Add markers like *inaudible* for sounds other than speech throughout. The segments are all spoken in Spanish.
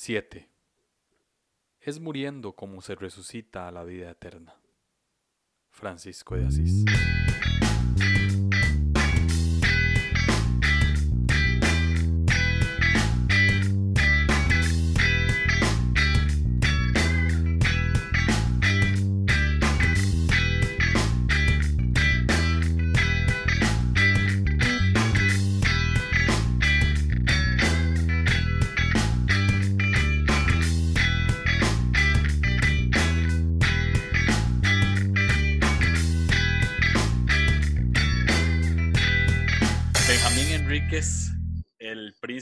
7. Es muriendo como se resucita a la vida eterna. Francisco de Asís.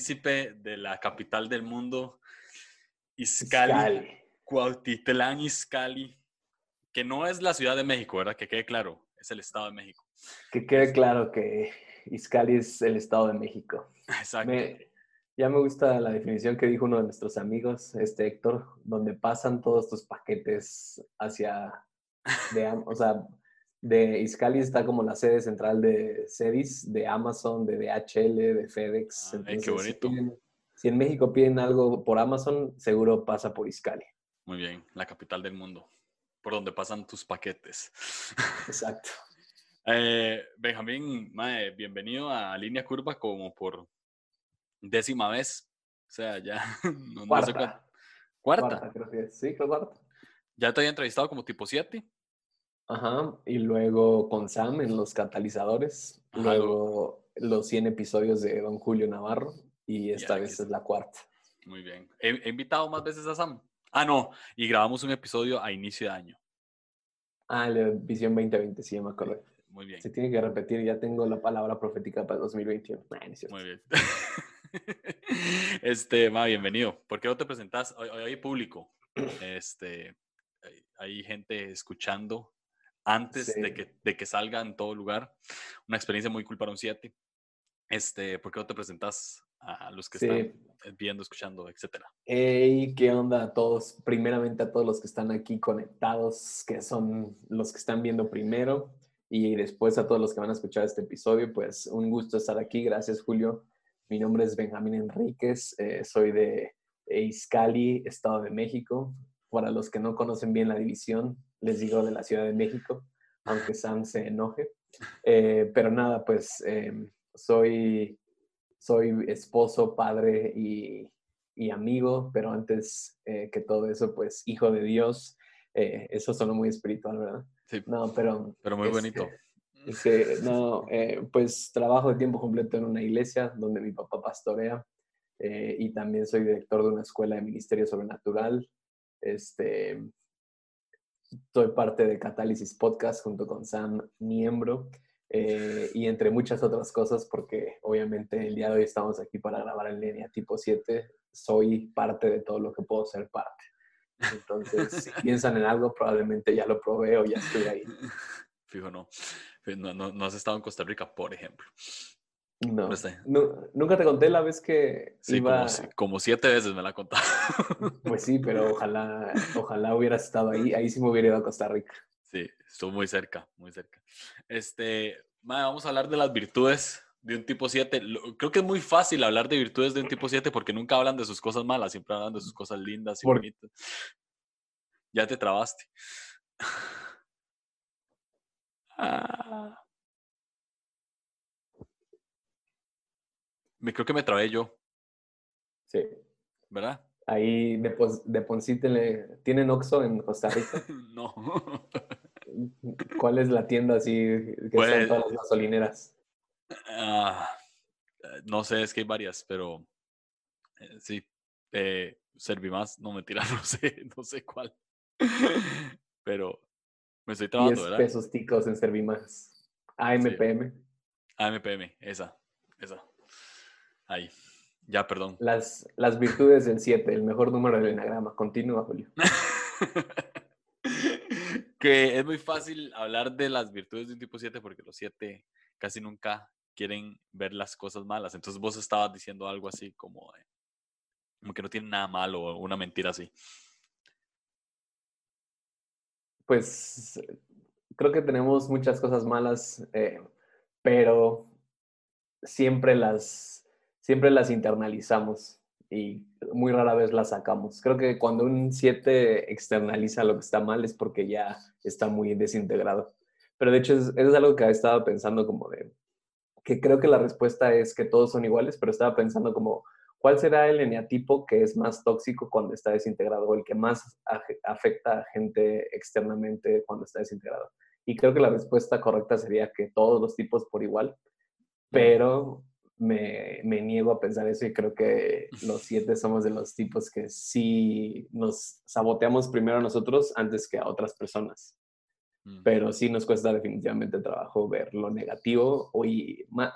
Príncipe de la capital del mundo, Izcali, Izcali. Cuautitlán Izcali, que no es la Ciudad de México, ¿verdad? Que quede claro, es el Estado de México. Que quede claro que Izcali es el Estado de México. Exacto. Me- ya me gusta la definición que dijo uno de nuestros amigos, este Héctor, donde pasan todos tus paquetes hacia, de, o sea, de Izcali está como la sede central de Cedis, de Amazon, de DHL, de FedEx. Ah, ay, qué si bonito. piden- si en México piden algo por Amazon, seguro pasa por Izcali. Muy bien, la capital del mundo, por donde pasan tus paquetes. *laughs* Exacto. Eh, Benjamín, mae, bienvenido a Línea Curva como por décima vez. O sea, ya *laughs* no, no sé Cuarta. cuánto. ¿Cuarta? Cuarta, creo que es. Sí, creo cuarta. Ya te había entrevistado como tipo 7. Ajá, y luego con Sam en los catalizadores, Ajá, luego los 100 episodios de Don Julio Navarro y esta vez es la cuarta. Muy bien. He, he invitado más veces a Sam. Ah, no. Y grabamos un episodio a inicio de año. Ah, la Visión 2020, sí, me acordé. Muy bien. Se tiene que repetir, ya tengo la palabra profética para 2021. Nah. Muy bien. *laughs* Este, ma, bienvenido. ¿Por qué no te presentás? Hoy, hoy hay público. *clears throat* Este, hay gente escuchando antes de, Sí. que, de que salga en todo lugar. Una experiencia muy cool para un 7. Este, ¿por qué no te presentás a los que Sí. están viendo, escuchando, etcétera? Hey, ¿qué onda a todos? Primeramente a todos los que están aquí conectados, que son los que están viendo primero, y después a todos los que van a escuchar este episodio, pues un gusto estar aquí. Gracias, Julio. Mi nombre es Benjamín Enríquez, eh, soy de Izcali, Estado de México. Para los que no conocen bien la división, les digo de la Ciudad de México, aunque Sam se enoje. Eh, pero nada, pues em, soy, soy esposo, padre y, y amigo, pero antes eh, que todo eso, pues hijo de Dios. Eh, eso sonó muy espiritual, ¿verdad? Sí, No, pero... pero muy este, bonito. Sí, no, eh, pues trabajo de tiempo completo en una iglesia donde mi papá pastorea eh, y también soy director de una escuela de ministerio sobrenatural. Este, soy parte de Catálisis Podcast junto con Sam, miembro, eh, y entre muchas otras cosas, porque obviamente el día de hoy estamos aquí para grabar en línea tipo 7, soy parte de todo lo que puedo ser parte. Entonces, *laughs* si piensan en algo, probablemente ya lo probé o ya estoy ahí. Fijo, no. No, no, no has estado en Costa Rica, por ejemplo. No, No sé. nu- nunca te conté la vez que Sí, iba. como, si- como siete veces me la contado. *laughs* Pues sí, pero ojalá, ojalá hubieras estado ahí. Ahí sí me hubiera ido a Costa Rica. Sí, estuvo muy cerca, muy cerca. Este, vamos a hablar de las virtudes de un tipo 7. Lo- Creo que es muy fácil hablar de virtudes de un tipo 7 porque nunca hablan de sus cosas malas, siempre hablan de sus cosas lindas y Por- bonitas. Ya te trabaste. *laughs* Ah. Me creo que me trabé yo, Sí. ¿verdad? Ahí depos- deposítenle. ¿Tienen Oxxo en Costa Rica? *laughs* No. ¿Cuál es la tienda así que Pues- están todas las gasolineras? Eh, no sé, es que hay varias, pero eh, sí. Eh, Servimás, no mentira, *laughs* no sé, no sé cuál. Pero me estoy trabando, 10 ¿verdad? pesos ticos en Servimas. AMPM. AMPM, esa, esa. Ahí. Ya, perdón. Las, las virtudes del 7, el mejor número del enagrama. Continúa, Julio. *laughs* que es muy fácil hablar de las virtudes de un tipo 7 porque los 7 casi nunca quieren ver las cosas malas. Entonces vos estabas diciendo algo así como, de- como que no tiene nada malo o una mentira así. Pues creo que tenemos muchas cosas malas, eh, pero siempre las, siempre las internalizamos. y muy rara vez la sacamos. Creo que cuando un 7 externaliza lo que está mal es porque ya está muy desintegrado. Pero de hecho es, es algo que estaba pensando como de, que creo que la respuesta es que todos son iguales, pero estaba pensando como, ¿cuál será el eneatipo que es más tóxico cuando está desintegrado o el que más afecta a gente externamente cuando está desintegrado? Y creo que la respuesta correcta sería que todos los tipos por igual, pero me, me, niego a pensar eso y creo que los siete somos de los tipos que sí nos saboteamos primero a nosotros antes que a otras personas. Mm. Pero sí nos cuesta definitivamente trabajo ver lo negativo. O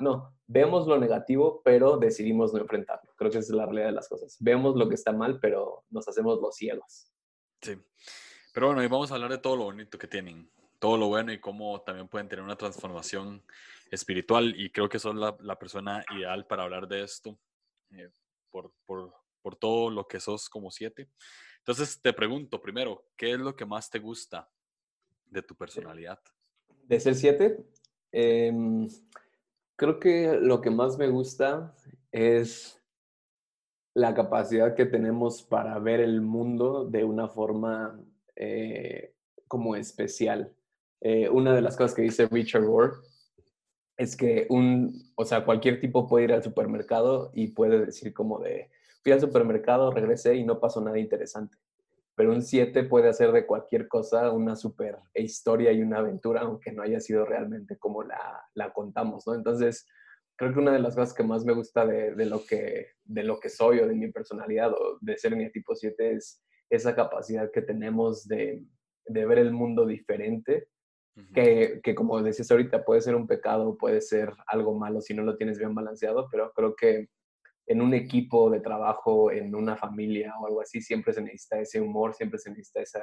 no, vemos lo negativo, pero decidimos no enfrentarlo. Creo que esa es la realidad de las cosas. Vemos lo que está mal, pero nos hacemos los ciegos. Sí. Pero bueno, y vamos a hablar de todo lo bonito que tienen, todo lo bueno y cómo también pueden tener una transformación espiritual y creo que la, la persona ideal para hablar de esto eh, por, por, por, todo lo que sos como siete. Entonces te pregunto primero, ¿qué es lo que más te gusta de tu personalidad? De ser siete, em, creo que lo que más me gusta es la capacidad que tenemos para ver el mundo de una forma eh, como especial. Eh, una de las cosas que dice Richard Rohr es que un, o sea, cualquier tipo puede ir al supermercado y puede decir como de, fui al supermercado, regresé y no pasó nada interesante. Pero un 7 puede hacer de cualquier cosa una super historia y una aventura, aunque no haya sido realmente como la, la contamos, ¿no? Entonces, creo que una de las cosas que más me gusta de, de, lo, que, de lo que soy o de mi personalidad o de ser mi tipo 7 es esa capacidad que tenemos de, de ver el mundo diferente que, que, como decías ahorita, puede ser un pecado, puede ser algo malo si no lo tienes bien balanceado, pero creo que en un equipo de trabajo, en una familia o algo así, siempre se necesita ese humor, siempre se necesita ese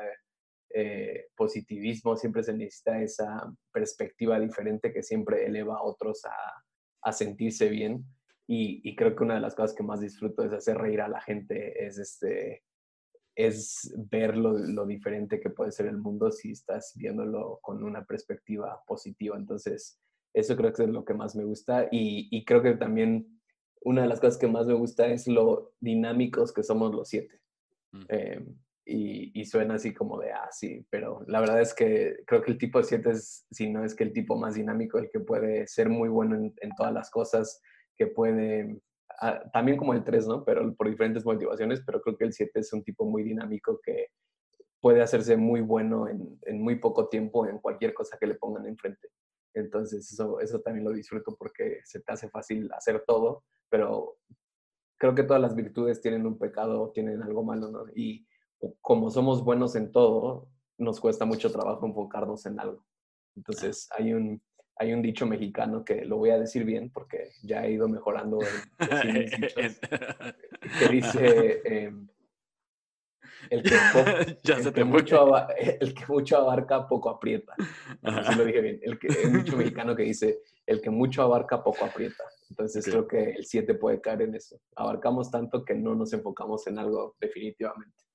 eh, positivismo, siempre se necesita esa perspectiva diferente que siempre eleva a otros a, a sentirse bien. Y, y, creo que una de las cosas que más disfruto es hacer reír a la gente, es este, es ver lo, diferente que puede ser el mundo si estás viéndolo con una perspectiva positiva. Entonces, eso creo que es lo que más me gusta y, creo que también una de las cosas que más me gusta es lo dinámicos que somos los siete. Mm. Eh, y, suena así como de, ah, sí, pero la verdad es que creo que el tipo 7 es, si no es que el tipo más dinámico, el que puede ser muy bueno en, en todas las cosas, que puede También como el 3, ¿no? Pero por diferentes motivaciones, pero creo que el 7 es un tipo muy dinámico que puede hacerse muy bueno en, en, muy poco tiempo en cualquier cosa que le pongan enfrente. Entonces, eso, eso también lo disfruto porque se te hace fácil hacer todo, pero creo que todas las virtudes tienen un pecado, tienen algo malo, ¿no? Y como somos buenos en todo, nos cuesta mucho trabajo enfocarnos en algo. Entonces, hay un, hay un dicho mexicano que lo voy a decir bien porque ya he ido mejorando *laughs* que dice em, el, que, *laughs* mucho, *laughs* el que mucho abarca poco aprieta. Así lo dije bien. El, que, un dicho mexicano que dice el que mucho abarca poco aprieta. Entonces creo que el 7 puede caer en eso. Abarcamos tanto que no nos enfocamos en algo definitivamente.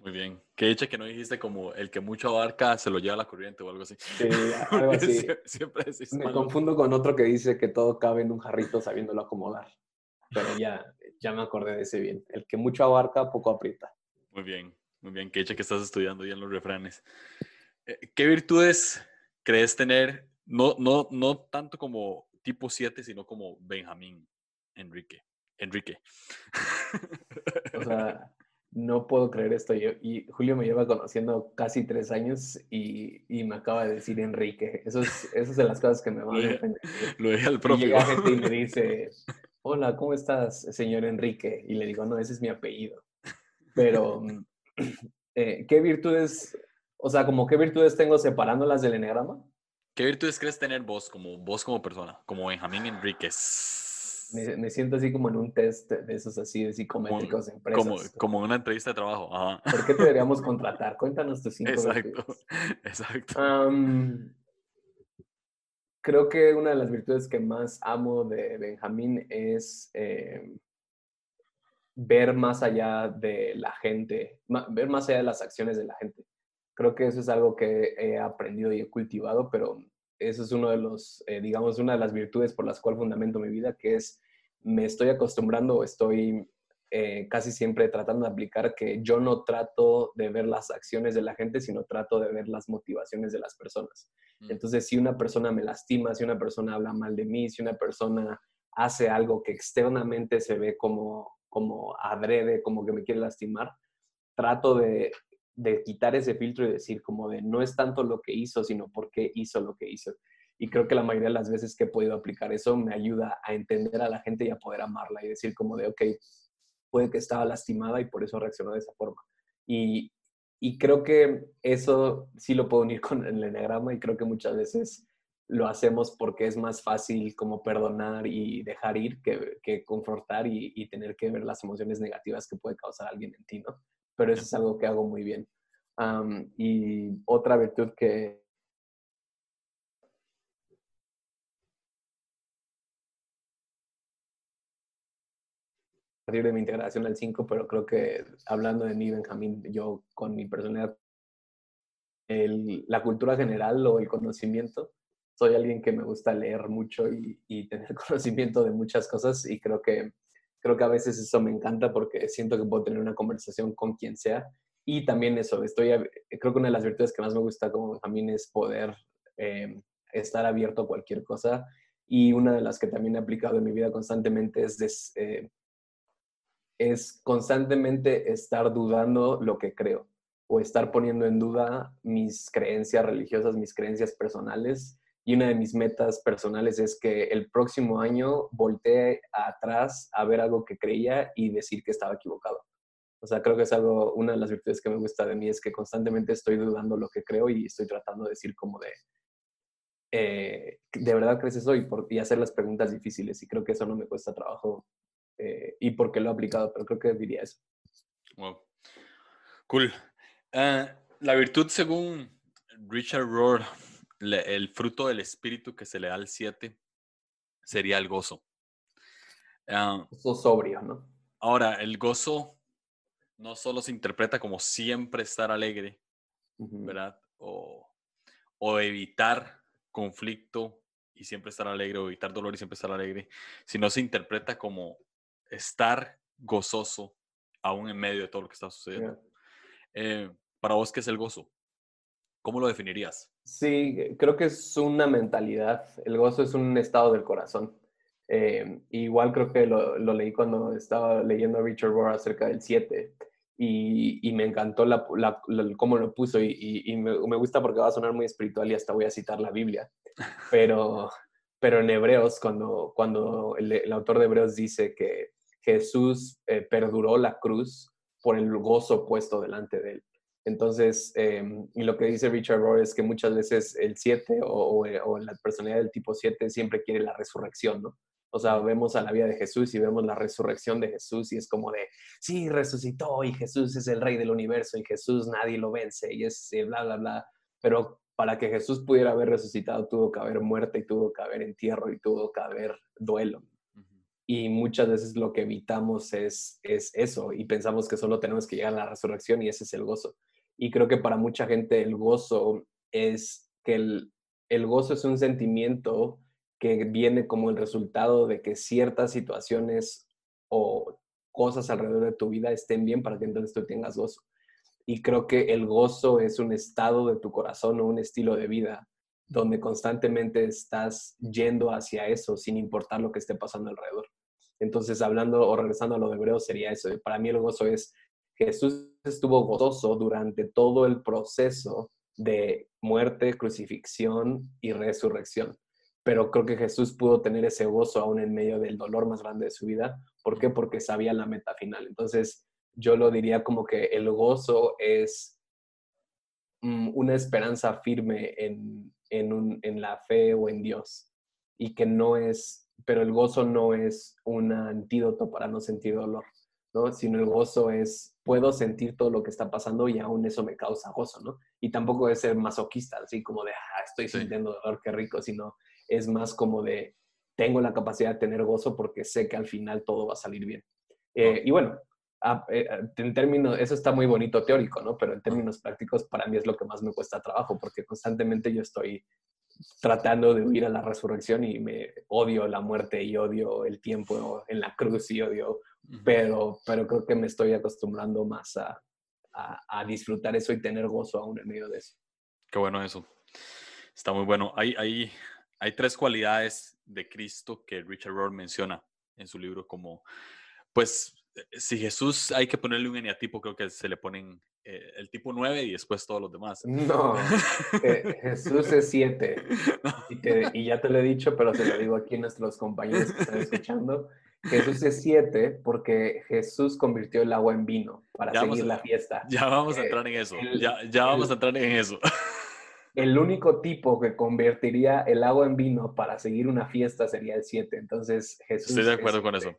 Muy bien. Que dicha que no dijiste como el que mucho abarca se lo lleva a la corriente o algo así. Sí, algo *laughs* así. Siempre Me confundo con otro que dice que todo cabe en un jarrito sabiéndolo acomodar. Pero ya, ya me acordé de ese bien. El que mucho abarca, poco aprieta. Muy bien, muy bien. Que dicha que estás estudiando ya en los refranes. Eh, ¿Qué virtudes crees tener? No, no, no tanto como tipo 7, sino como Benjamín Enrique. Enrique. O sea, no puedo creer esto. y Julio me lleva conociendo casi tres años y, y me acaba de decir Enrique. Eso es, eso es de las cosas que me van a defender. Lo dije al propio. Y llega gente y me dice, *laughs* hola, ¿cómo estás, señor Enrique? Y le digo, no, ese es mi apellido. Pero, *clears throat* eh, ¿qué virtudes, o sea, como qué virtudes tengo separándolas del enegrama? ¿Qué virtudes crees tener vos como, vos como persona, como Benjamín Enríquez? Me, siento así como en un test de esos así de psicométricos como, empresas. Como, como una entrevista de trabajo. ¿Por qué te deberíamos contratar? Cuéntanos tus cinco Exacto, *laughs* exacto. creo que una de las virtudes que más amo de Benjamín es em, ver más allá de la gente, ver más allá de las acciones de la gente. Creo que eso es algo que he aprendido y he cultivado, pero eso es uno de los, eh, digamos, una de las virtudes por las cuales fundamento mi vida, que es me estoy acostumbrando estoy eh, casi siempre tratando de aplicar que yo no trato de ver las acciones de la gente, sino trato de ver las motivaciones de las personas. Mm. Entonces, si una persona me lastima, si una persona habla mal de mí, si una persona hace algo que externamente se ve como, como adrede, como que me quiere lastimar, trato de, de quitar ese filtro y decir como de no es tanto lo que hizo, sino por qué hizo lo que hizo. Y creo que la mayoría de las veces que he podido aplicar eso me ayuda a entender a la gente y a poder amarla y decir como de, ok, puede que estaba lastimada y por eso reaccionó de esa forma. Y, y creo que eso sí lo puedo unir con el eneagrama y creo que muchas veces lo hacemos porque es más fácil como perdonar y dejar ir que, que confrontar y, y, tener que ver las emociones negativas que puede causar alguien en ti, ¿no? Pero eso es algo que hago muy bien. y otra virtud que, de mi integración al 5, pero creo que hablando de mí, Benjamín, yo con mi personalidad, la cultura general o el conocimiento, soy alguien que me gusta leer mucho y, y, tener *laughs* conocimiento de muchas cosas y creo que, creo que a veces eso me encanta porque siento que puedo tener una conversación con quien sea y también eso, estoy, creo que una de las virtudes que más me gusta como Benjamín es poder eh, estar abierto a cualquier cosa y una de las que también he aplicado en mi vida constantemente es eh, es constantemente estar dudando lo que creo o estar poniendo en duda mis creencias religiosas, mis creencias personales. Y una de mis metas personales es que el próximo año voltee atrás a ver algo que creía y decir que estaba equivocado. O sea, creo que es algo, una de las virtudes que me gusta de mí es que constantemente estoy dudando lo que creo y estoy tratando de decir como de, eh, ¿de verdad crees eso? Y, por, y hacer las preguntas difíciles. Y creo que eso no me cuesta trabajo eh, y por qué lo he aplicado, pero creo que diría eso. Wow. Cool. Ah, la virtud, según Richard Rohr, el fruto del espíritu que se le da al 7 sería el gozo. Uh, sobrio, ¿no? Ahora, el gozo no solo se interpreta como siempre estar alegre, ¿verdad? O, o evitar conflicto y siempre estar alegre, o evitar dolor y siempre estar alegre, sino se interpreta como estar gozoso aún en medio de todo lo que está sucediendo. Eh, para vos, ¿qué es el gozo? ¿Cómo lo definirías? Sí, creo que es una mentalidad. El gozo es un estado del corazón. Eh, igual creo que lo, leí cuando estaba leyendo a Richard Rohr acerca del 7 y, me encantó la, cómo lo puso y, me, me, gusta porque va a sonar muy espiritual y hasta voy a citar la Biblia. *laughs* Pero, pero en Hebreos, cuando, cuando el autor de Hebreos dice que Jesús eh, perduró la cruz por el gozo puesto delante de él. Entonces, em, y lo que dice Richard Rohr es que muchas veces el 7 o, o, la personalidad del tipo 7 siempre quiere la resurrección, ¿no? O sea, vemos a la vida de Jesús y vemos la resurrección de Jesús y es como de, sí, resucitó y Jesús es el rey del universo y Jesús nadie lo vence y es eh, bla, bla, bla. Pero para que Jesús pudiera haber resucitado tuvo que haber muerte y tuvo que haber entierro y tuvo que haber duelo y muchas veces lo que evitamos es, es eso y pensamos que solo tenemos que llegar a la resurrección y ese es el gozo. Y creo que para mucha gente el gozo es que el, el gozo es un sentimiento que viene como el resultado de que ciertas situaciones o cosas alrededor de tu vida estén bien para que entonces tú tengas gozo. Y creo que el gozo es un estado de tu corazón o un estilo de vida donde constantemente estás yendo hacia eso sin importar lo que esté pasando alrededor. Entonces, hablando o regresando a lo de hebreo, sería eso. Para mí el gozo es, Jesús estuvo gozoso durante todo el proceso de muerte, crucifixión y resurrección. Pero creo que Jesús pudo tener ese gozo aún en medio del dolor más grande de su vida. ¿Por qué? Porque sabía la meta final. Entonces, yo lo diría como que el gozo es mm, una esperanza firme en, en la fe o en Dios y que no es pero el gozo no es un antídoto para no sentir dolor, ¿no? Sino el gozo es, puedo sentir todo lo que está pasando y aún eso me causa gozo, ¿no? Y tampoco es ser masoquista, así como de, ah, estoy sintiendo dolor, qué rico, sino es más como de, tengo la capacidad de tener gozo porque sé que al final todo va a salir bien. Eh, y bueno, eh, en términos, eso está muy bonito teórico, ¿no? Pero en términos prácticos, para mí es lo que más me cuesta trabajo, porque constantemente yo estoy tratando de huir a la resurrección y me odio la muerte y odio el tiempo en la cruz y odio pero, pero creo que me estoy acostumbrando más a, a, disfrutar eso y tener gozo aún en medio de eso. Qué bueno eso. Está muy bueno. Hay, hay, hay tres cualidades de Cristo que Richard Rohr menciona en su libro como, pues, eh, si Jesús hay que ponerle un eneatipo, creo que se le ponen eh, el tipo 9 y después todos los demás. No, eh, Jesús es 7. *laughs* Y, ya te lo he dicho, pero se lo digo aquí a nuestros compañeros que están escuchando. Jesús es 7 porque Jesús convirtió el agua en vino para seguir la fiesta. Ya vamos a entrar en eso. ya, ya vamos a entrar en eso. *laughs* El único tipo que convertiría el agua en vino para seguir una fiesta sería el 7. Entonces, Jesús. Estoy de acuerdo con eso.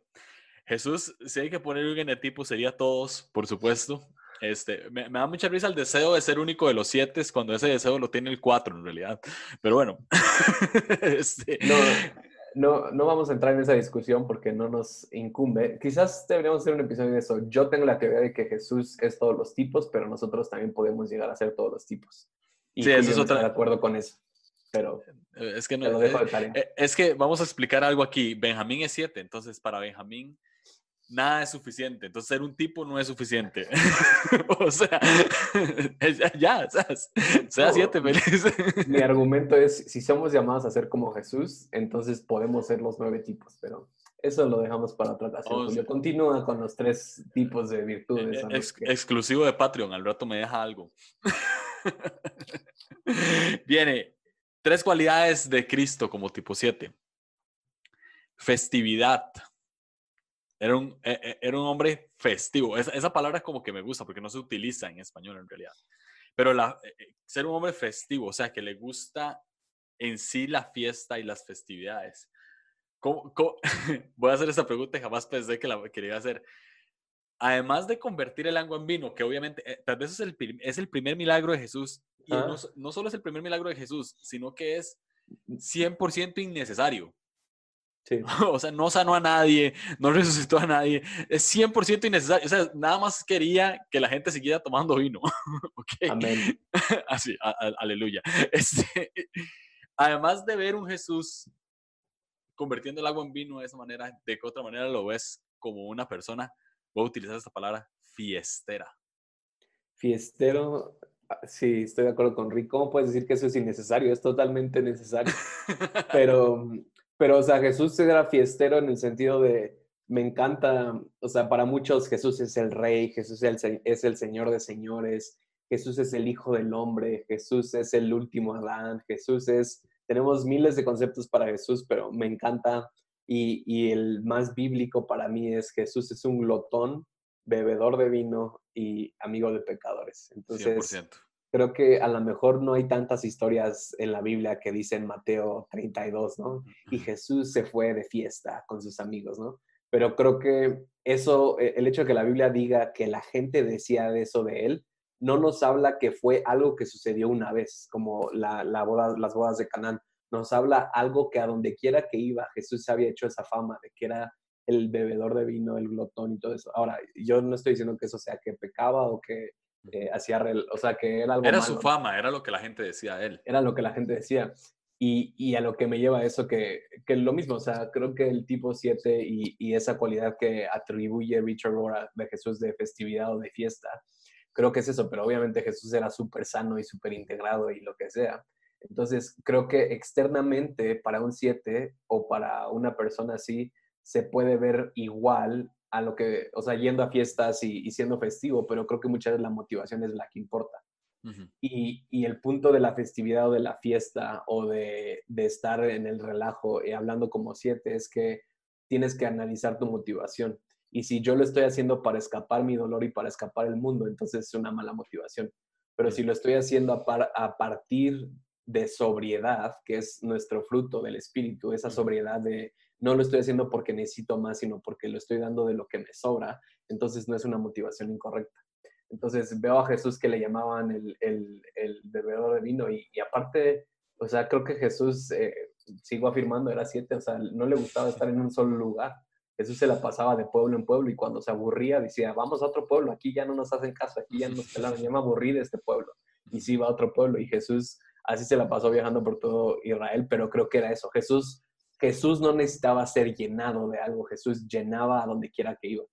Jesús, si hay que poner un genetipo, sería todos, por supuesto. Este, me, da mucha risa el deseo de ser único de los siete cuando ese deseo lo tiene el cuatro en realidad. Pero bueno. *laughs* este... no, no, vamos a entrar en esa discusión porque no nos incumbe. Quizás deberíamos hacer un episodio de eso. Yo tengo la teoría de que Jesús es todos los tipos, pero nosotros también podemos llegar a ser todos los tipos. Y sí, eso es otra... de acuerdo con eso. Pero eh, es que no, eh, eh, es que vamos a explicar algo aquí. Benjamín es siete, entonces para Benjamín nada es suficiente. Entonces, ser un tipo no es suficiente. *laughs* o sea, *laughs* ya, sea siete feliz. Mi argumento es, si somos llamados a ser como Jesús, entonces podemos ser los nueve tipos, pero eso lo dejamos para otra ocasión. Continúa con los tres tipos de virtudes. Exclusivo de Patreon, al rato me deja algo. *laughs* Viene, tres cualidades de Cristo como tipo siete. Festividad era un, e, e, era un hombre festivo. Esa, esa, palabra es como que me gusta porque no se utiliza en español en realidad. Pero la, e, ser un hombre festivo, o sea, que le gusta en sí la fiesta y las festividades. ¿Cómo, *laughs* Voy a hacer esta pregunta y jamás pensé que la quería hacer. Además de convertir el agua en vino, que obviamente, eh, tal vez es el, es el primer milagro de Jesús, y no, no solo es el primer milagro de Jesús, sino que es 100% innecesario. *laughs* O sea, no sanó a nadie, no resucitó a nadie. Es 100% innecesario. O sea, nada más quería que la gente siguiera tomando vino. *laughs* Amén. *laughs* Así, aleluya. Este, además de ver un Jesús convirtiendo el agua en vino de esa manera, ¿de qué otra manera lo ves como una persona? Voy a utilizar esta palabra, fiestera. Fiestero, ah, sí, estoy de acuerdo con Rick. ¿Cómo puedes decir que eso es innecesario? Es totalmente necesario. Pero pero, o sea, Jesús era fiestero en el sentido de, me encanta, o sea, para muchos Jesús es el rey, Jesús es el, es el Señor de señores, Jesús es el Hijo del Hombre, Jesús es el último Adán, Jesús es, tenemos miles de conceptos para Jesús, pero me encanta y, y el más bíblico para mí es Jesús es un glotón, bebedor de vino y amigo de pecadores. Entonces, 100% creo que a lo mejor no hay tantas historias en la Biblia que dicen Mateo 32, ¿no? Y Jesús se fue de fiesta con sus amigos, ¿no? Pero creo que eso, e, el hecho de que la Biblia diga que la gente decía de eso de él, no nos habla que fue algo que sucedió una vez, como la, la boda, las bodas de Canaán. Nos habla algo que a donde quiera que iba, Jesús había hecho esa fama de que era el bebedor de vino, el glotón y todo eso. Ahora, yo no estoy diciendo que eso sea que pecaba o que eh, hacía, o sea, que era algo Era su fama, era lo que la gente decía a él. Era lo que la gente decía. Y, y a lo que me lleva eso, que, que lo mismo, o sea, creo que el tipo 7 y, y, esa cualidad que atribuye Richard Rohr de Jesús de festividad o de fiesta, creo que es eso, pero obviamente Jesús era súper sano y súper integrado y lo que sea. Entonces, creo que externamente para un 7 o para una persona así, se puede ver igual a lo que, o sea, yendo a fiestas y, siendo festivo, pero creo que muchas veces la motivación es la que importa. y, y, el punto de la festividad o de la fiesta o de, de estar en el relajo y hablando como siete es que tienes que analizar tu motivación. Y si yo lo estoy haciendo para escapar mi dolor y para escapar el mundo, entonces es una mala motivación. Pero si lo estoy haciendo a, a partir de sobriedad, que es nuestro fruto del espíritu, esa sobriedad de no lo estoy haciendo porque necesito más, sino porque lo estoy dando de lo que me sobra, entonces no es una motivación incorrecta. Entonces veo a Jesús que le llamaban el, el, bebedor de vino y, aparte, o sea, creo que Jesús, eh, sigo afirmando, era siete, o sea, no le gustaba estar en un solo lugar. Jesús se la pasaba de pueblo en pueblo y cuando se aburría decía, vamos a otro pueblo, aquí ya no nos hacen caso, aquí ya nos pelaron, ya me aburrí de este pueblo. Y sí iba a otro pueblo y Jesús así se la pasó viajando por todo Israel, pero creo que era eso. Jesús Jesús no necesitaba ser llenado de algo, Jesús llenaba a donde quiera que iba.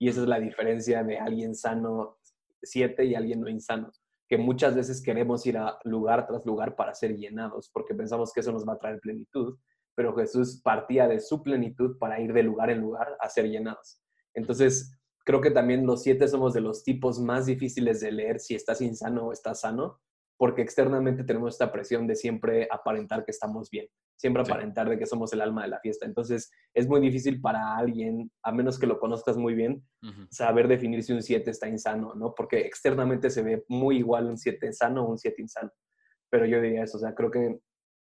Y esa es la diferencia de alguien sano siete y alguien no insano, que muchas veces queremos ir a lugar tras lugar para ser llenados, porque pensamos que eso nos va a traer plenitud, pero Jesús partía de su plenitud para ir de lugar en lugar a ser llenados. Entonces, creo que también los siete somos de los tipos más difíciles de leer si estás insano o estás sano, porque externamente tenemos esta presión de siempre aparentar que estamos bien, siempre aparentar de que somos el alma de la fiesta. Entonces, es muy difícil para alguien, a menos que lo conozcas muy bien, saber definir si un 7 está insano, ¿no? Porque externamente se ve muy igual un 7 sano o un 7 insano. Pero yo diría eso, o sea, creo que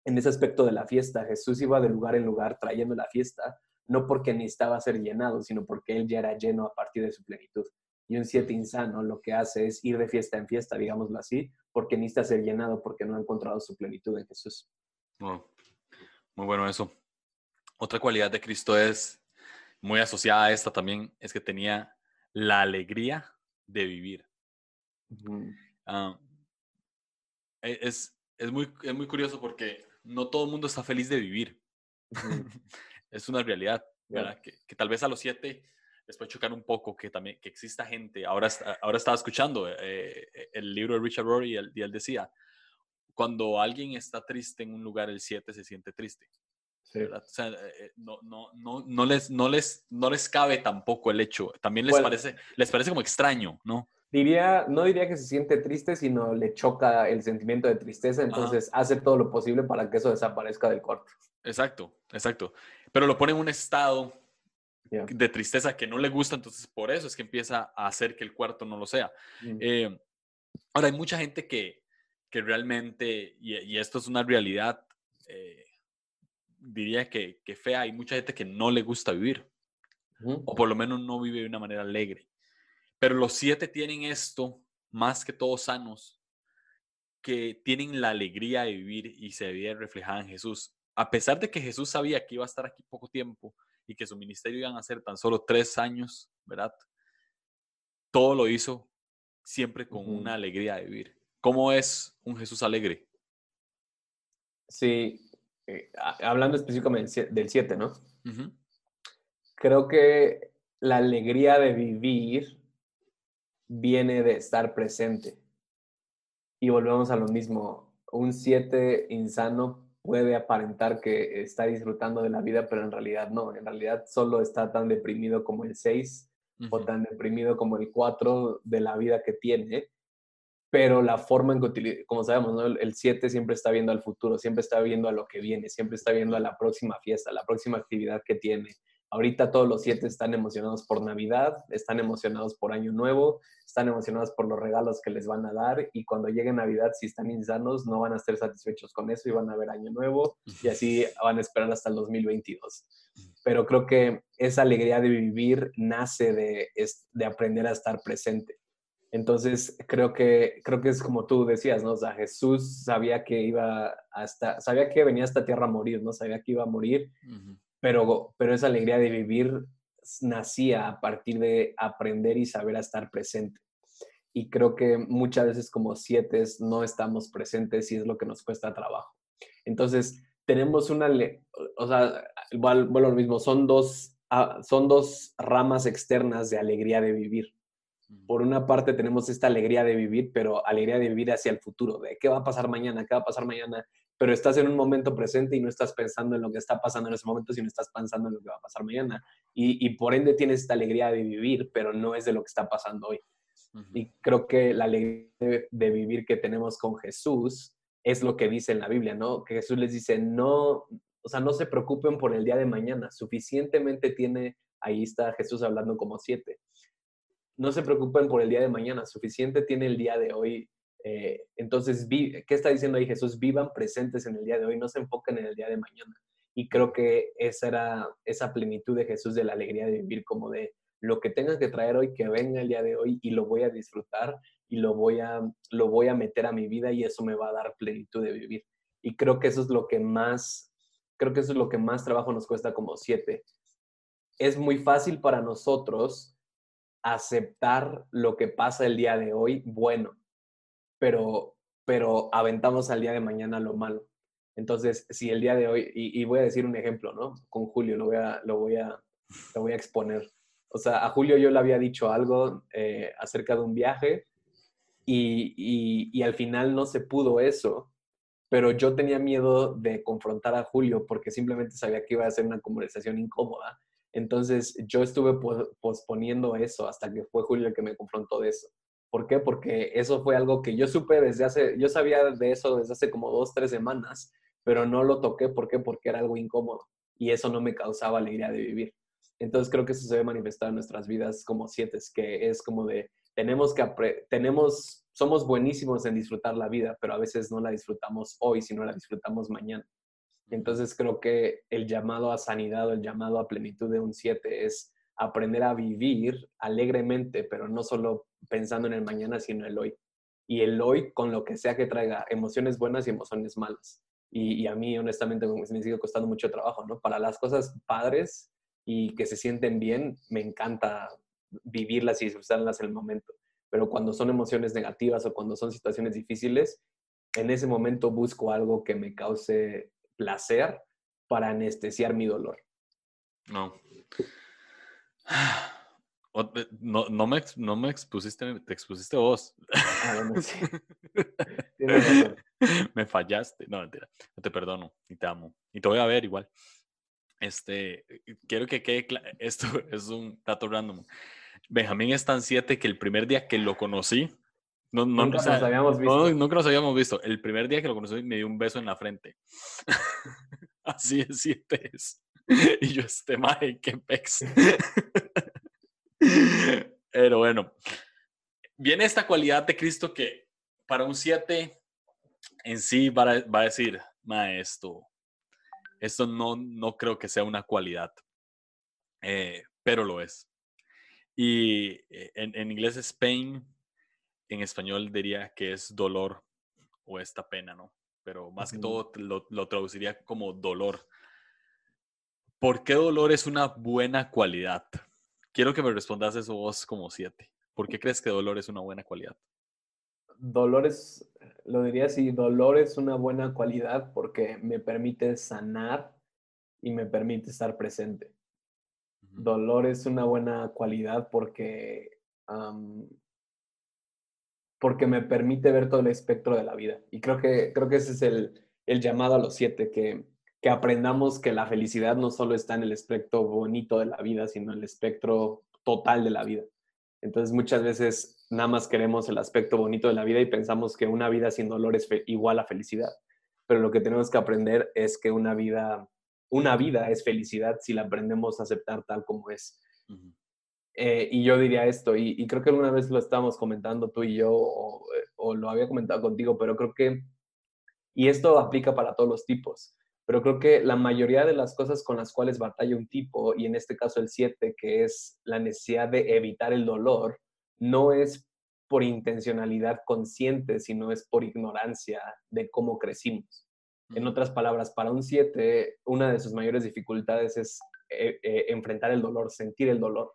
en ese aspecto de la fiesta, Jesús iba de lugar en lugar trayendo la fiesta, no porque necesitaba ser llenado, sino porque él ya era lleno a partir de su plenitud. Y un siete insano lo que hace es ir de fiesta en fiesta, digámoslo así, porque necesita ser llenado porque no ha encontrado su plenitud en Jesús. muy bueno eso. Otra cualidad de Cristo es muy asociada a esta también, es que tenía la alegría de vivir. Ah, e, es, es, muy, es muy curioso porque no todo el mundo está feliz de vivir. *laughs* es una realidad, ¿verdad? Que, que, tal vez a los siete les puede chocar un poco que también que exista gente. Ahora, ahora estaba escuchando eh, eh, el libro de Richard Rory y él, y él, decía, cuando alguien está triste en un lugar, el 7 se siente triste. O sea, eh, no, no, no, no, les, no, les, no les cabe tampoco el hecho. También les, parece, les parece como extraño, ¿no? Diría, no diría que se siente triste, sino le choca el sentimiento de tristeza, entonces hace todo lo posible para que eso desaparezca del cuarto. Exacto, exacto. Pero lo pone en un estado de tristeza que no le gusta, entonces por eso es que empieza a hacer que el cuarto no lo sea. Mm. Eh, ahora, hay mucha gente que, que realmente, y, esto es una realidad, eh, diría que, que, fea, hay mucha gente que no le gusta vivir, o por lo menos no vive de una manera alegre. Pero los siete tienen esto, más que todos sanos, que tienen la alegría de vivir y se ve reflejada en Jesús. A pesar de que Jesús sabía que iba a estar aquí poco tiempo, y que su ministerio iban a ser tan solo tres años, ¿verdad? Todo lo hizo siempre con una alegría de vivir. ¿Cómo es un Jesús alegre? Sí, eh, hablando específicamente del 7, ¿no? Creo que la alegría de vivir viene de estar presente. Y volvemos a lo mismo. Un 7 insano puede aparentar que está disfrutando de la vida, pero en realidad no, en realidad solo está tan deprimido como el 6 o tan deprimido como el 4 de la vida que tiene, pero la forma en que, como sabemos, ¿no? el 7 siempre está viendo al futuro, siempre está viendo a lo que viene, siempre está viendo a la próxima fiesta, la próxima actividad que tiene, Ahorita todos los siete están emocionados por Navidad, están emocionados por Año Nuevo, están emocionados por los regalos que les van a dar y cuando llegue Navidad, si están insanos, no van a estar satisfechos con eso y van a ver Año Nuevo y así van a esperar hasta el 2022. Pero creo que esa alegría de vivir nace de, de aprender a estar presente. Entonces, creo que, creo que es como tú decías, ¿no? O Jesús sabía que iba hasta, sabía que venía a esta tierra a morir, ¿no? Sabía que iba a morir, pero, pero esa alegría de vivir nacía a partir de aprender y saber a estar presente. Y creo que muchas veces como siete no estamos presentes y es lo que nos cuesta trabajo. Entonces, tenemos una, o sea, bueno, lo mismo, son dos, ah, son dos ramas externas de alegría de vivir. Por una parte tenemos esta alegría de vivir, pero alegría de vivir hacia el futuro, de qué va a pasar mañana, qué va a pasar mañana, pero estás en un momento presente y no estás pensando en lo que está pasando en ese momento, sino estás pensando en lo que va a pasar mañana. Y, por ende tienes esta alegría de vivir, pero no es de lo que está pasando hoy. Y creo que la alegría de, vivir que tenemos con Jesús es lo que dice en la Biblia, ¿no? Que Jesús les dice, no, o sea, no se preocupen por el día de mañana, suficientemente tiene, ahí está Jesús hablando como siete. No se preocupen por el día de mañana, suficiente tiene el día de hoy eh, entonces, ¿qué está diciendo ahí Jesús? Vivan presentes en el día de hoy, no se enfoquen en el día de mañana. Y creo que esa era esa plenitud de Jesús de la alegría de vivir, como de lo que tengas que traer hoy, que venga el día de hoy y lo voy a disfrutar y lo voy a, lo voy a meter a mi vida y eso me va a dar plenitud de vivir. Y creo que eso es lo que más, creo que eso es lo que más trabajo nos cuesta como siete. Es muy fácil para nosotros aceptar lo que pasa el día de hoy bueno, pero, pero aventamos al día de mañana lo malo. Entonces, si el día de hoy, y, voy a decir un ejemplo, ¿no? Con Julio, lo voy a, lo voy a, lo voy a exponer. O sea, a Julio yo le había dicho algo eh, acerca de un viaje y, y, y, al final no se pudo eso, pero yo tenía miedo de confrontar a Julio porque simplemente sabía que iba a ser una conversación incómoda. Entonces yo estuve posponiendo eso hasta que fue Julio el que me confrontó de eso. ¿Por qué? Porque eso fue algo que yo supe desde hace, yo sabía de eso desde hace como dos, tres semanas, pero no lo toqué. ¿Por qué? Porque era algo incómodo y eso no me causaba alegría de vivir. Entonces creo que eso se ve manifestado en nuestras vidas como siete, que es como de, tenemos que, tenemos, somos buenísimos en disfrutar la vida, pero a veces no la disfrutamos hoy, sino la disfrutamos mañana. Entonces creo que el llamado a sanidad o el llamado a plenitud de un siete es aprender a vivir alegremente, pero no solo pensando en el mañana, sino el hoy. Y el hoy con lo que sea que traiga emociones buenas y emociones malas. Y, a mí, honestamente, me, sigue costando mucho trabajo, ¿no? Para las cosas padres y que se sienten bien, me encanta vivirlas y disfrutarlas en el momento. Pero cuando son emociones negativas o cuando son situaciones difíciles, en ese momento busco algo que me cause placer para anestesiar mi dolor. No. *sighs* No, no, me, no me expusiste, te expusiste vos. Ah, *laughs* me fallaste. No, mentira. No te perdono y te amo. Y te voy a ver igual. Este, quiero que quede claro. Esto *laughs* es un dato random. Benjamín es tan siete que el primer día que lo conocí, no, no, nunca nos habíamos visto. No, nunca nos habíamos visto. El primer día que lo conocí me dio un beso en la frente. *laughs* Así es, siete es. *laughs* Y yo, este maje, qué pex. *laughs* Pero bueno, viene esta cualidad de Cristo que para un siete en sí va a, va a decir, maestro, esto no, no creo que sea una cualidad, eh, pero lo es. Y eh, en, en, inglés es pain, en español diría que es dolor o esta pena, ¿no? Pero más que todo lo, lo, traduciría como dolor. ¿Por qué dolor es una buena cualidad? Quiero que me respondas eso vos como siete. ¿Por qué crees que dolor es una buena cualidad? Dolor es, lo diría así, dolor es una buena cualidad porque me permite sanar y me permite estar presente. Dolor es una buena cualidad porque, porque me permite ver todo el espectro de la vida. Y creo que, creo que ese es el, el llamado a los siete, que, que aprendamos que la felicidad no solo está en el espectro bonito de la vida, sino en el espectro total de la vida. Entonces muchas veces nada más queremos el aspecto bonito de la vida y pensamos que una vida sin dolor es igual a felicidad. Pero lo que tenemos que aprender es que una vida una vida es felicidad si la aprendemos a aceptar tal como es. Eh, y yo diría esto, y, creo que alguna vez lo estábamos comentando tú y yo, eh, o, lo había comentado contigo, pero creo que, y esto aplica para todos los tipos, pero creo que la mayoría de las cosas con las cuales batalla un tipo, y en este caso el 7, que es la necesidad de evitar el dolor, no es por intencionalidad consciente, sino es por ignorancia de cómo crecimos. En otras palabras, para un 7, una de sus mayores dificultades es eh, eh, enfrentar el dolor, sentir el dolor.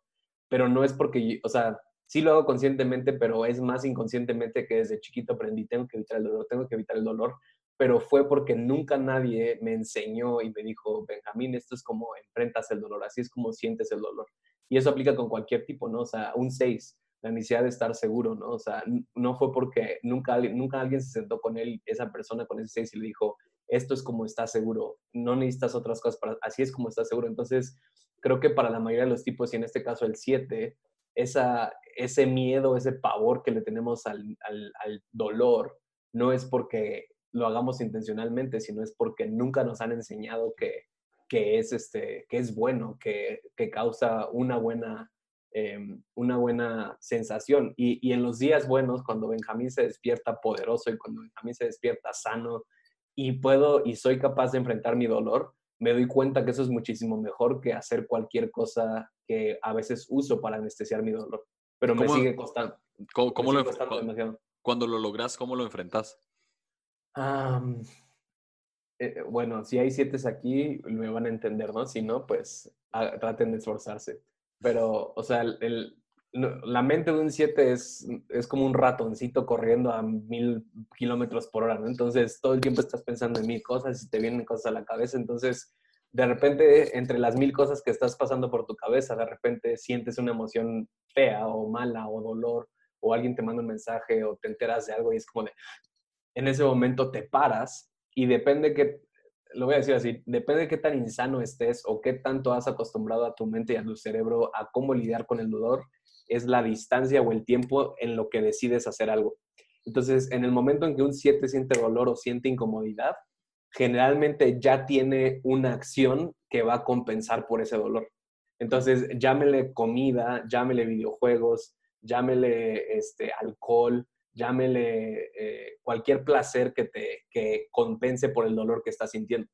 Pero no es porque, o sea, sí lo hago conscientemente, pero es más inconscientemente que desde chiquito aprendí, tengo que evitar el dolor, tengo que evitar el dolor. Pero fue porque nunca nadie me enseñó y me dijo, Benjamín, esto es como enfrentas el dolor, así es como sientes el dolor. Y eso aplica con cualquier tipo, ¿no? O sea, un 6, la necesidad de estar seguro, ¿no? O sea, no fue porque nunca, nunca alguien se sentó con él, esa persona con ese 6 y le dijo, esto es como estás seguro, no necesitas otras cosas, para, así es como estás seguro. Entonces, creo que para la mayoría de los tipos, y en este caso el 7, esa, ese miedo, ese pavor que le tenemos al, al, dolor, no es porque lo hagamos intencionalmente, sino es porque nunca nos han enseñado que, que es, este, que es bueno, que, que causa una buena, em, una buena sensación. Y, y, en los días buenos, cuando Benjamín se despierta poderoso y cuando Benjamín se despierta sano y puedo y soy capaz de enfrentar mi dolor, me doy cuenta que eso es muchísimo mejor que hacer cualquier cosa que a veces uso para anestesiar mi dolor. Pero me sigue costando. ¿Cómo, lo Cuando lo logras, ¿cómo lo enfrentas? Eh, bueno, si hay siete aquí, me van a entender, ¿no? Si no, pues traten de esforzarse. Pero, o sea, la mente de un 7 es, es como un ratoncito corriendo a mil kilómetros por hora, ¿no? Entonces, todo el tiempo estás pensando en mil cosas y te vienen cosas a la cabeza. Entonces, de repente, entre las mil cosas que estás pasando por tu cabeza, de repente sientes una emoción fea o mala o dolor o alguien te manda un mensaje o te enteras de algo y es como de, en ese momento te paras y depende que, lo voy a decir así, depende de qué tan insano estés o qué tanto has acostumbrado a tu mente y a tu cerebro a cómo lidiar con el dolor, es la distancia o el tiempo en lo que decides hacer algo. Entonces, en el momento en que un 7 siente dolor o siente incomodidad, generalmente ya tiene una acción que va a compensar por ese dolor. Entonces, llámele comida, llámele videojuegos, llámele este, alcohol, llámele eh, cualquier placer que te que compense por el dolor que estás sintiendo.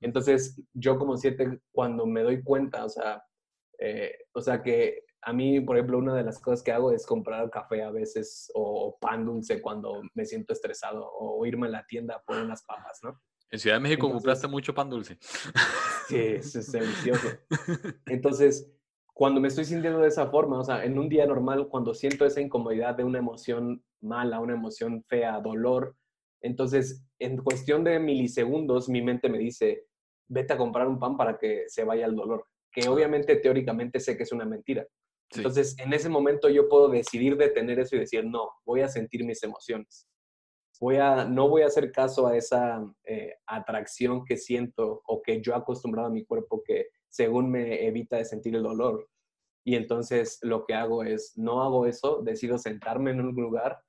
Entonces, yo como siete, cuando me doy cuenta, o sea, eh, o sea que a mí, por ejemplo, una de las cosas que hago es comprar café a veces o pan dulce cuando me siento estresado o irme a la tienda a poner unas papas, ¿no? En Ciudad de México compraste mucho pan dulce. *laughs* Sí, es delicioso. Entonces, cuando me estoy sintiendo de esa forma, o sea, en un día normal, cuando siento esa incomodidad de una emoción mala, una emoción fea, dolor, entonces, en cuestión de milisegundos, mi mente me dice, vete a comprar un pan para que se vaya el dolor, que obviamente teóricamente sé que es una mentira. Entonces, en ese momento yo puedo decidir detener eso y decir, no, voy a sentir mis emociones. Voy a, no voy a hacer caso a esa eh, atracción que siento o que yo he acostumbrado a mi cuerpo que según me evita de sentir el dolor. Y entonces lo que hago es, no hago eso, decido sentarme en un lugar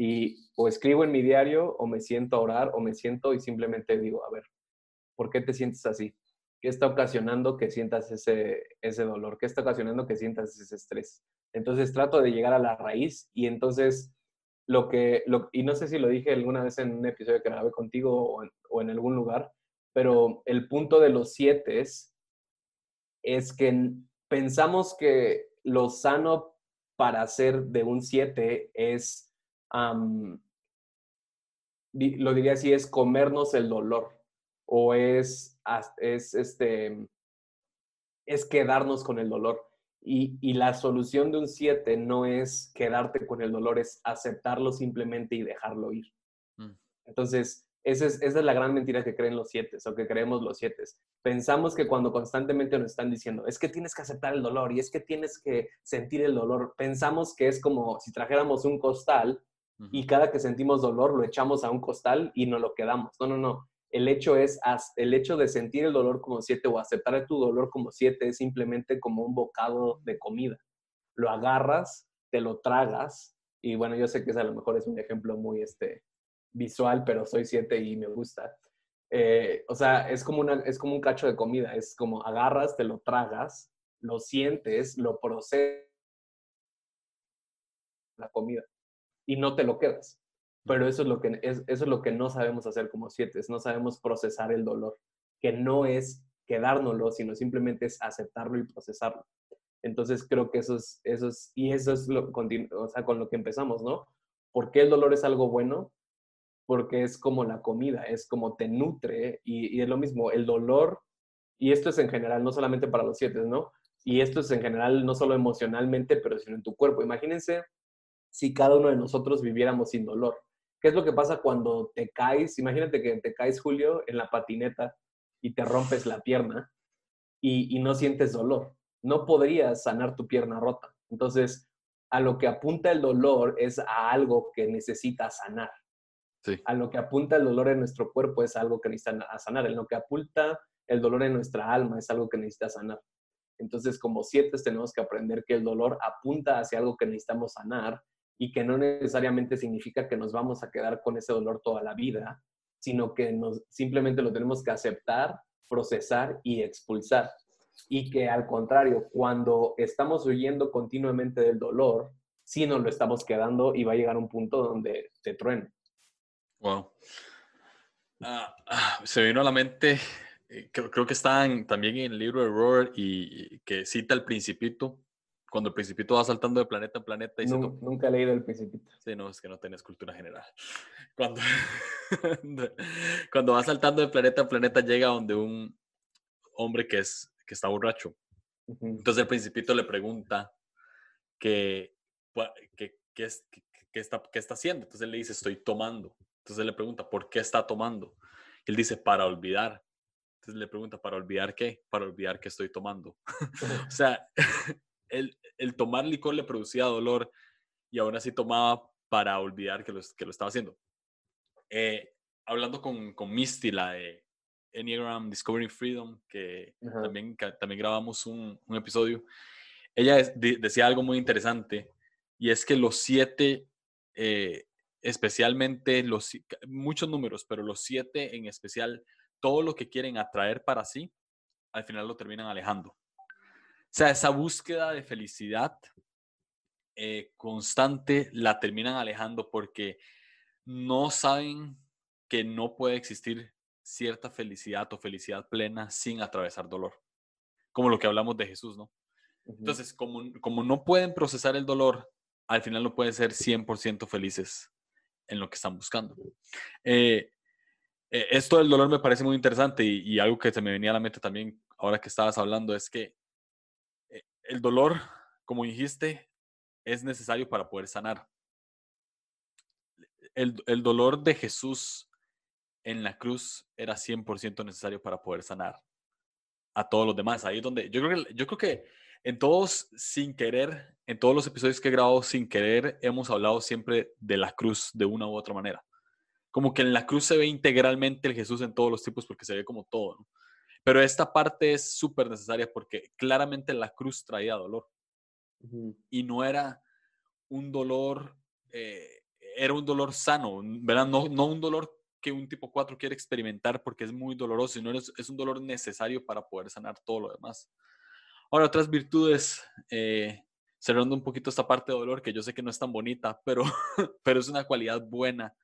y o escribo en mi diario o me siento a orar o me siento y simplemente digo, a ver, ¿por qué te sientes así? ¿Qué está ocasionando que sientas ese, ese dolor? ¿Qué está ocasionando que sientas ese estrés? Entonces trato de llegar a la raíz y entonces lo que, y no sé si lo dije alguna vez en un episodio que grabé contigo o en, algún lugar, pero el punto de los siete es es que pensamos que lo sano para ser de un 7 es, lo diría así, es comernos el dolor o es, es, este, es quedarnos con el dolor. Y, y la solución de un 7 no es quedarte con el dolor, es aceptarlo simplemente y dejarlo ir. Mm. Entonces, esa es, esa es, la gran mentira que creen los siete o que creemos los siete. Pensamos que cuando constantemente nos están diciendo, es que tienes que aceptar el dolor y es que tienes que sentir el dolor, pensamos que es como si trajéramos un costal y cada que sentimos dolor lo echamos a un costal y no lo quedamos. No, no, no. El hecho es, el hecho de sentir el dolor como siete o aceptar tu dolor como siete es simplemente como un bocado de comida. Lo agarras, te lo tragas y bueno, yo sé que a lo mejor es un ejemplo muy, este, visual, pero soy siete y me gusta. Eh, o sea, es como, una, es como un cacho de comida, es como agarras, te lo tragas, lo sientes, lo procesas la comida y no te lo quedas. Pero eso es lo que, es, eso es lo que no sabemos hacer como siete, no sabemos procesar el dolor, que no es quedárnoslo, sino simplemente es aceptarlo y procesarlo. Entonces creo que eso es, eso es y eso es lo, o sea, con lo que empezamos, ¿no? ¿Por qué el dolor es algo bueno? porque es como la comida, es como te nutre y, es lo mismo, el dolor, y esto es en general, no solamente para los siete, ¿no? Y esto es en general no solo emocionalmente, pero sino en tu cuerpo. Imagínense si cada uno de nosotros viviéramos sin dolor. ¿Qué es lo que pasa cuando te caes? Imagínate que te caes, Julio, en la patineta y te rompes la pierna y, y no sientes dolor. No podrías sanar tu pierna rota. Entonces, a lo que apunta el dolor es a algo que necesita sanar. A lo que apunta el dolor en nuestro cuerpo es algo que necesita sanar. En lo que apunta el dolor en nuestra alma es algo que necesita sanar. Entonces, como siete, tenemos que aprender que el dolor apunta hacia algo que necesitamos sanar y que no necesariamente significa que nos vamos a quedar con ese dolor toda la vida, sino que nos, simplemente lo tenemos que aceptar, procesar y expulsar. Y que al contrario, cuando estamos huyendo continuamente del dolor, sí nos lo estamos quedando y va a llegar un punto donde te truene. Wow. Ah, ah, se vino a la mente, eh, creo, que está también en el libro de Robert y, que cita el principito, cuando el principito va saltando de planeta en planeta. Y nunca, he leído el principito. Sí, no, es que no tenés cultura general. *laughs* Cuando, *laughs* cuando va saltando de planeta en planeta llega donde un hombre que, es, que está borracho. Entonces el principito le pregunta que, que, que, está, que está haciendo. Entonces él le dice, estoy tomando. Entonces él le pregunta, ¿por qué está tomando? Él dice, para olvidar. Entonces le pregunta, ¿para olvidar qué? Para olvidar que estoy tomando. *laughs* o sea, el, el, tomar licor le producía dolor y aún así tomaba para olvidar que lo, que lo estaba haciendo. Eh, hablando con, con Misty, la de Enneagram Discovering Freedom, que también, también grabamos un, un episodio, ella decía algo muy interesante y es que los siete, eh, especialmente los, muchos números, pero los siete en especial, todo lo que quieren atraer para sí, al final lo terminan alejando. O sea, esa búsqueda de felicidad eh, constante la terminan alejando porque no saben que no puede existir cierta felicidad o felicidad plena sin atravesar dolor. Como lo que hablamos de Jesús, ¿no? Entonces, como, como no pueden procesar el dolor, al final no pueden ser 100% felices en lo que están buscando. Eh, eh, esto del dolor me parece muy interesante y, algo que se me venía a la mente también ahora que estabas hablando es que el dolor, como dijiste, es necesario para poder sanar. El, dolor de Jesús en la cruz era 100% necesario para poder sanar a todos los demás. Ahí es donde yo creo que, yo creo que en todos, sin querer, en todos los episodios que he grabado sin querer, hemos hablado siempre de la cruz de una u otra manera como que en la cruz se ve integralmente el Jesús en todos los tipos porque se ve como todo, ¿no? Pero esta parte es súper necesaria porque claramente la cruz traía dolor. Y no era un dolor, eh, era un dolor sano, ¿verdad? No, no un dolor que un tipo 4 quiere experimentar porque es muy doloroso, sino es, es un dolor necesario para poder sanar todo lo demás. Ahora, otras virtudes, eh, cerrando un poquito esta parte de dolor, que yo sé que no es tan bonita, pero, *laughs* pero es una cualidad buena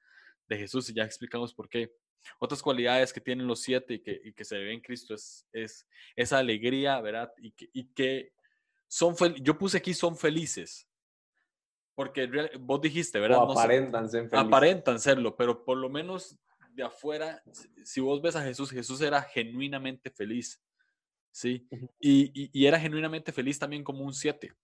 de Jesús y ya explicamos por qué. Otras cualidades que tienen los siete y que, y que se ve en Cristo es, es esa alegría, ¿verdad? Y que, y que son yo puse aquí son felices. Porque vos dijiste, ¿verdad? aparentan, ser aparentan serlo, pero por lo menos de afuera, si vos ves a Jesús, Jesús era genuinamente feliz. ¿sí? Y, y, era genuinamente feliz también como un siete.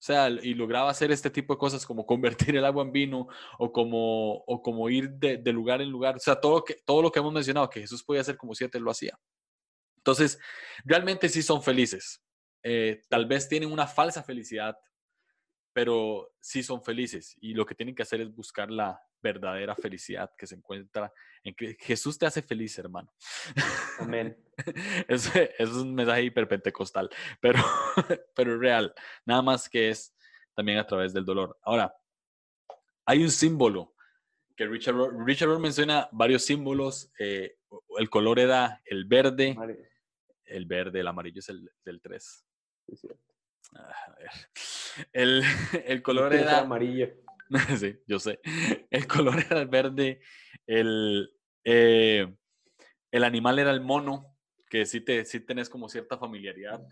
O sea, y lograba hacer este tipo de cosas como convertir el agua en vino o como, o como ir de, lugar en lugar. O sea, todo, que, todo lo que hemos mencionado que Jesús podía hacer como siete lo hacía. Entonces, realmente sí son felices. Eh, tal vez tienen una falsa felicidad, pero sí son felices. Y lo que tienen que hacer es buscar la verdadera felicidad que se encuentra en que Jesús te hace feliz, hermano. Amén. *laughs* es, es un mensaje hiperpentecostal, pero, *laughs* pero real. Nada más que es también a través del dolor. Ahora, hay un símbolo que Richard, Richard menciona varios símbolos. Eh, el color era el verde. El verde, el amarillo es el del 3. Ah, a ver. *laughs* El, *laughs* el color era amarillo. *laughs* sí, yo sé. El color era el verde. El, eh, el animal era el mono, que sí, te, sí tenés como cierta familiaridad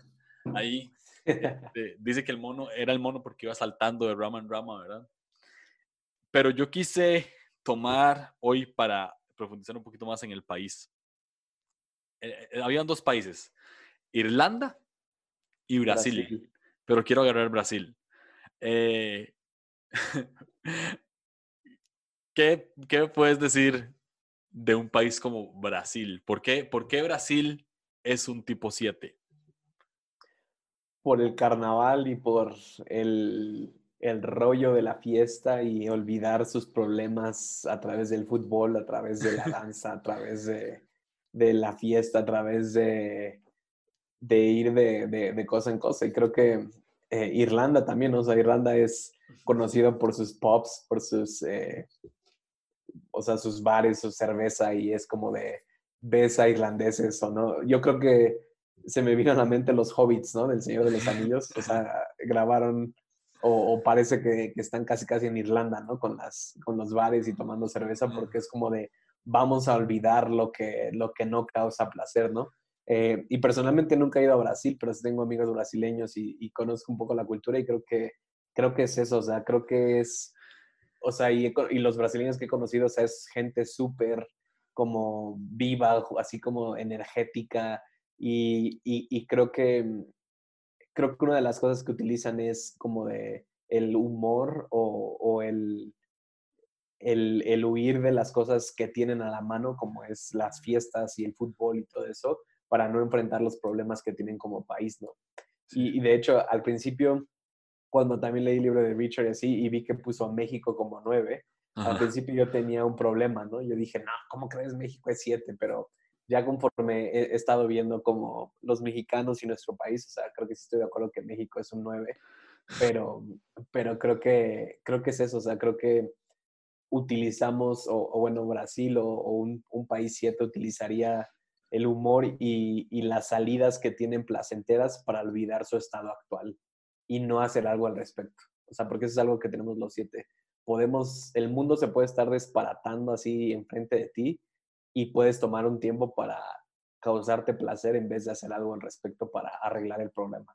ahí. Este, dice que el mono era el mono porque iba saltando de rama en rama, ¿verdad? Pero yo quise tomar hoy para profundizar un poquito más en el país. Eh, eh, habían dos países, Irlanda y Brasil, pero quiero agarrar Brasil. Eh, *laughs* ¿Qué, ¿Qué puedes decir de un país como Brasil? ¿Por qué, por qué Brasil es un tipo 7? Por el carnaval y por el, el, rollo de la fiesta y olvidar sus problemas a través del fútbol, a través de la *laughs* danza, a través de, de la fiesta, a través de, de ir de, de, cosa en cosa. Y creo que eh, Irlanda también, o sea, Irlanda es conocido por sus pubs, por sus, eh, o sea, sus bares, su cerveza y es como de besa irlandeses o no. Yo creo que se me vino a la mente los hobbits, ¿no? Del Señor de los Anillos, o sea, grabaron o, parece que, están casi casi en Irlanda, ¿no? Con, las, con los bares y tomando cerveza porque es como de vamos a olvidar lo que, lo que no causa placer, ¿no? Eh, y personalmente nunca he ido a Brasil, pero sí tengo amigos brasileños y, conozco un poco la cultura y creo que, creo que es eso, o sea, creo que es, o sea, y, los brasileños que he conocido, o sea, es gente súper como viva, así como energética y, y, creo que creo que una de las cosas que utilizan es como de el humor o, el, el, el, huir de las cosas que tienen a la mano, como es las fiestas y el fútbol y todo eso, para no enfrentar los problemas que tienen como país, ¿no? Y, de hecho, al principio, cuando también leí el libro de Richard y así, y vi que puso a México como nueve, al principio yo tenía un problema, ¿no? Yo dije, no, ¿cómo crees México es siete? Pero ya conforme he, estado viendo como los mexicanos y nuestro país, o sea, creo que sí estoy de acuerdo que México es un nueve, pero, pero creo, que, creo que es eso, o sea, creo que utilizamos, o, bueno, Brasil o, un, un, país siete utilizaría el humor y, las salidas que tienen placenteras para olvidar su estado actual y no hacer algo al respecto. O sea, porque eso es algo que tenemos los siete. Podemos, el mundo se puede estar desparatando así enfrente de ti y puedes tomar un tiempo para causarte placer en vez de hacer algo al respecto para arreglar el problema.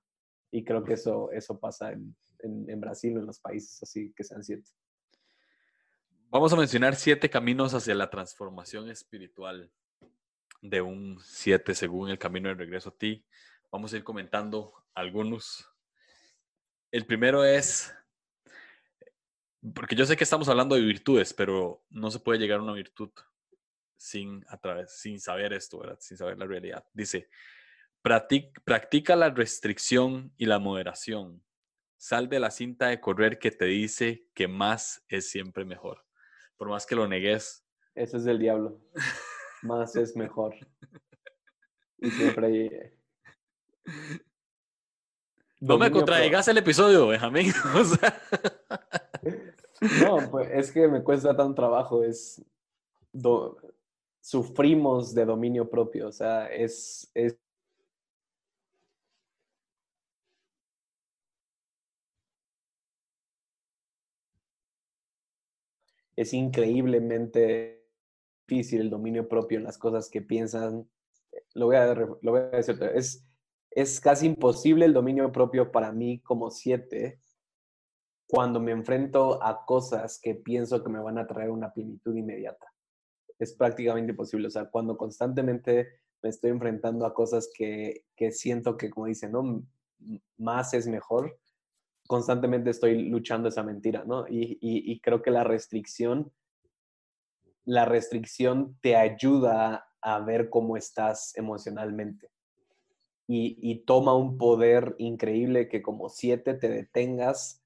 Y creo que eso, eso pasa en, en, en Brasil en los países así que sean siete. Vamos a mencionar siete caminos hacia la transformación espiritual de un 7 según el camino de regreso a ti. Vamos a ir comentando algunos. El primero es, porque yo sé que estamos hablando de virtudes, pero no se puede llegar a una virtud sin, a través, sin saber esto, ¿verdad? sin saber la realidad. Dice, practica, practica la restricción y la moderación. Sal de la cinta de correr que te dice que más es siempre mejor. Por más que lo negues. Ese es del diablo. *laughs* más es mejor. Y siempre... No me contradigas el episodio, Benjamín. *laughs* No, pues es que me cuesta tan trabajo, es... Sufrimos de dominio propio, o sea, es, es es increíblemente difícil el dominio propio en las cosas que piensan. Lo voy a, lo voy a decir, es, es casi imposible el dominio propio para mí como siete cuando me enfrento a cosas que pienso que me van a traer una plenitud inmediata. Es prácticamente imposible. O sea, cuando constantemente me estoy enfrentando a cosas que, que siento que, como dicen, ¿no? más es mejor, constantemente estoy luchando esa mentira, ¿no? Y, y creo que la restricción la restricción te ayuda a ver cómo estás emocionalmente. Y, toma un poder increíble que como siete te detengas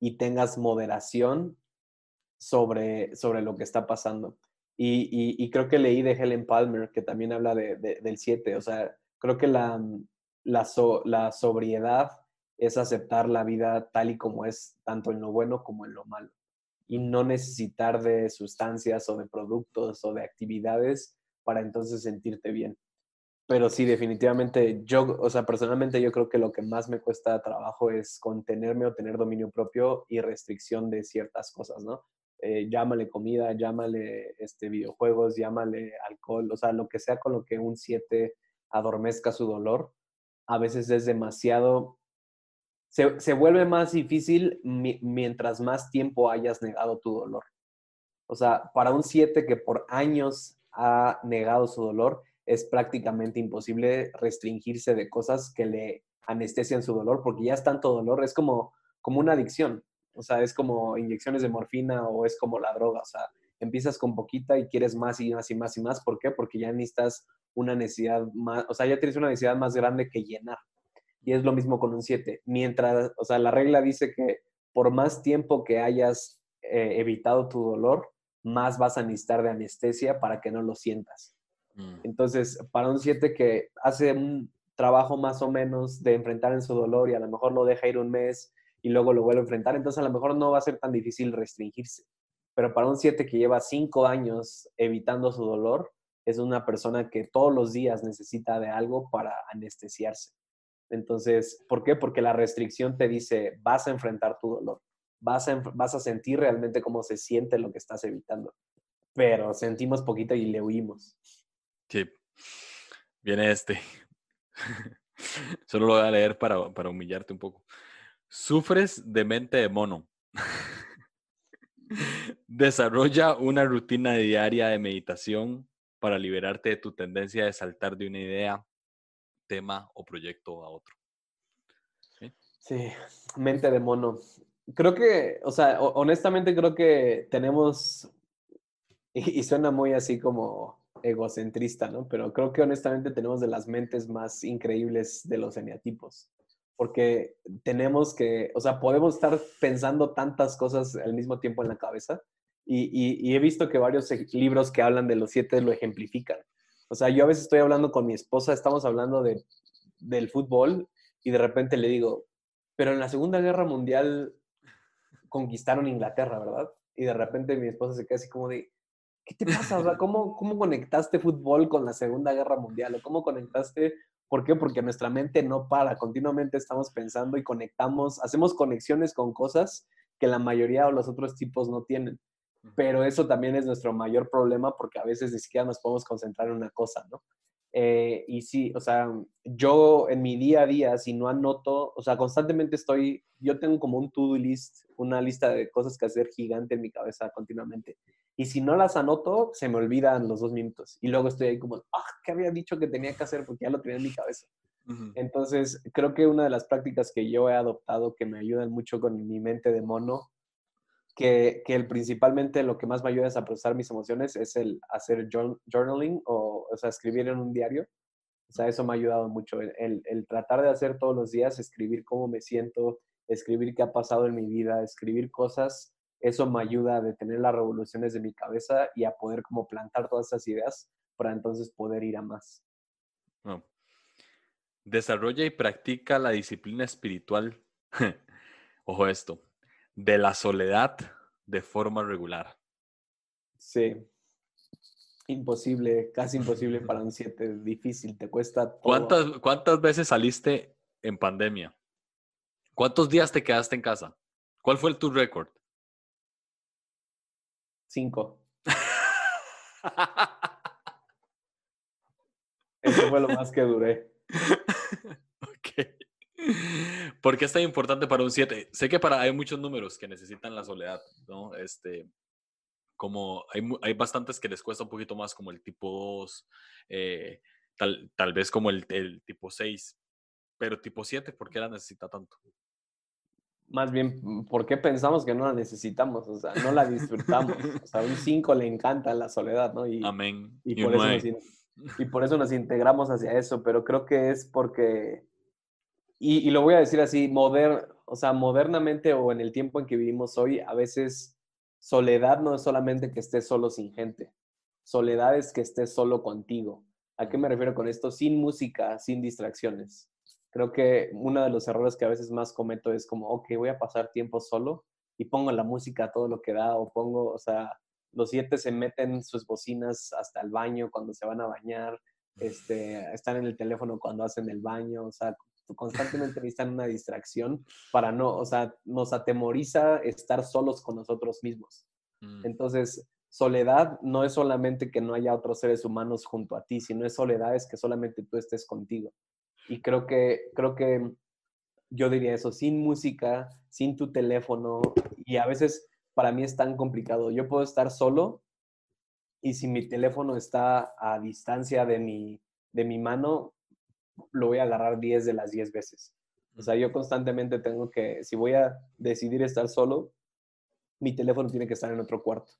y tengas moderación sobre, sobre lo que está pasando. Y, creo que leí de Helen Palmer, que también habla de, del siete. O sea, creo que la, la, la sobriedad es aceptar la vida tal y como es, tanto en lo bueno como en lo malo y no necesitar de sustancias o de productos o de actividades para entonces sentirte bien. Pero sí, definitivamente, yo, o sea, personalmente yo creo que lo que más me cuesta trabajo es contenerme o tener dominio propio y restricción de ciertas cosas, ¿no? Eh, llámale comida, llámale este, videojuegos, llámale alcohol, o sea, lo que sea con lo que un 7 adormezca su dolor, a veces es demasiado se, vuelve más difícil mientras más tiempo hayas negado tu dolor. O sea, para un 7 que por años ha negado su dolor, es prácticamente imposible restringirse de cosas que le anestesian su dolor, porque ya es tanto dolor, es como, como una adicción. O sea, es como inyecciones de morfina o es como la droga. O sea, empiezas con poquita y quieres más y más y más y más. ¿Por qué? Porque ya necesitas una necesidad más, o sea, ya tienes una necesidad más grande que llenar. Y es lo mismo con un 7. Mientras, o sea, la regla dice que por más tiempo que hayas eh, evitado tu dolor, más vas a necesitar de anestesia para que no lo sientas. Mm. Entonces, para un 7 que hace un trabajo más o menos de enfrentar en su dolor y a lo mejor lo deja ir un mes y luego lo vuelve a enfrentar, entonces a lo mejor no va a ser tan difícil restringirse. Pero para un 7 que lleva 5 años evitando su dolor, es una persona que todos los días necesita de algo para anestesiarse. Entonces, ¿por qué? Porque la restricción te dice, vas a enfrentar tu dolor, vas a, vas a sentir realmente cómo se siente lo que estás evitando, pero sentimos poquito y le huimos. Sí, viene este. *laughs* Solo lo voy a leer para, para humillarte un poco. Sufres de mente de mono. *laughs* Desarrolla una rutina diaria de meditación para liberarte de tu tendencia de saltar de una idea tema o proyecto a otro. ¿Sí? *laughs* mente de mono. creo que, o sea, honestamente creo que tenemos, *laughs* y, suena muy así como egocentrista, ¿no? Pero creo que honestamente tenemos de las mentes más increíbles de los eneatipos, porque tenemos que, o sea, podemos estar pensando tantas cosas al mismo tiempo en la cabeza, y, he visto que varios libros que hablan de los siete lo ejemplifican. O sea, yo a veces estoy hablando con mi esposa, estamos hablando de, del fútbol, y de repente le digo, pero en la Segunda Guerra Mundial conquistaron Inglaterra, ¿verdad? Y de repente mi esposa se queda así como de, ¿qué te pasa? ¿cómo, cómo conectaste fútbol con la Segunda Guerra Mundial? ¿O cómo conectaste? ¿Por qué? Porque nuestra mente no para, continuamente estamos pensando y conectamos, hacemos conexiones con cosas que la mayoría o los otros tipos no tienen. Pero eso también es nuestro mayor problema porque a veces ni siquiera nos podemos concentrar en una cosa, ¿no? Eh, y sí, o sea, yo en mi día a día, si no anoto, o sea, constantemente estoy, yo tengo como un to-do list, una lista de cosas que hacer gigante en mi cabeza continuamente. Y si no las anoto, se me olvidan los dos minutos. Y luego estoy ahí como, ah, ¿qué había dicho que tenía que hacer? Porque ya lo tenía en mi cabeza. Entonces, creo que una de las prácticas que yo he adoptado que me ayudan mucho con mi mente de mono que, que el, principalmente lo que más me ayuda a procesar mis emociones es el hacer journaling o, o sea, escribir en un diario. O sea, eso me ha ayudado mucho. El, el, tratar de hacer todos los días, escribir cómo me siento, escribir qué ha pasado en mi vida, escribir cosas, eso me ayuda a detener las revoluciones de mi cabeza y a poder como plantar todas esas ideas para entonces poder ir a más. Desarrolla y practica la disciplina espiritual. *laughs* Ojo esto de la soledad de forma regular. Sí. Imposible, casi imposible para un 7. Difícil, te cuesta todo. ¿Cuántas, ¿Cuántas veces saliste en pandemia? ¿Cuántos días te quedaste en casa? ¿Cuál fue tu récord? Cinco. *laughs* Eso fue lo más que duré. *laughs* *laughs* ¿Por qué es tan importante para un 7? Sé que para, hay muchos números que necesitan la soledad, ¿no? Este, como hay, hay bastantes que les cuesta un poquito más, como el tipo 2, eh, tal, tal vez como el, el tipo 6, pero tipo 7, ¿por qué la necesita tanto? Más bien, mm, ¿por qué pensamos que no la necesitamos? O sea, no la disfrutamos. O sea, a un 5 le encanta la soledad, ¿no? Y, Amén. Y, por eso y *laughs* por eso nos integramos hacia eso, pero creo que es porque y, lo voy a decir así, moder, o sea, modernamente o en el tiempo en que vivimos hoy, a veces soledad no es solamente que estés solo sin gente, soledad es que estés solo contigo. ¿A qué me refiero con esto? Sin música, sin distracciones. Creo que uno de los errores que a veces más cometo es como, ok, voy a pasar tiempo solo y pongo la música todo lo que da o pongo, o sea, los siete se meten sus bocinas hasta el baño cuando se van a bañar, este, están en el teléfono cuando hacen el baño, o sea, constantemente necesitan una distracción para no, o sea, nos atemoriza estar solos con nosotros mismos. Mm. Entonces, soledad no es solamente que no haya otros seres humanos junto a ti, sino es soledad es que solamente tú estés contigo. Y creo que, creo que yo diría eso, sin música, sin tu teléfono, y a veces para mí es tan complicado. Yo puedo estar solo y si mi teléfono está a distancia de mi, de mi mano, lo voy a agarrar 10 de las 10 veces. O sea, yo constantemente tengo que, si voy a decidir estar solo, mi teléfono tiene que estar en otro cuarto.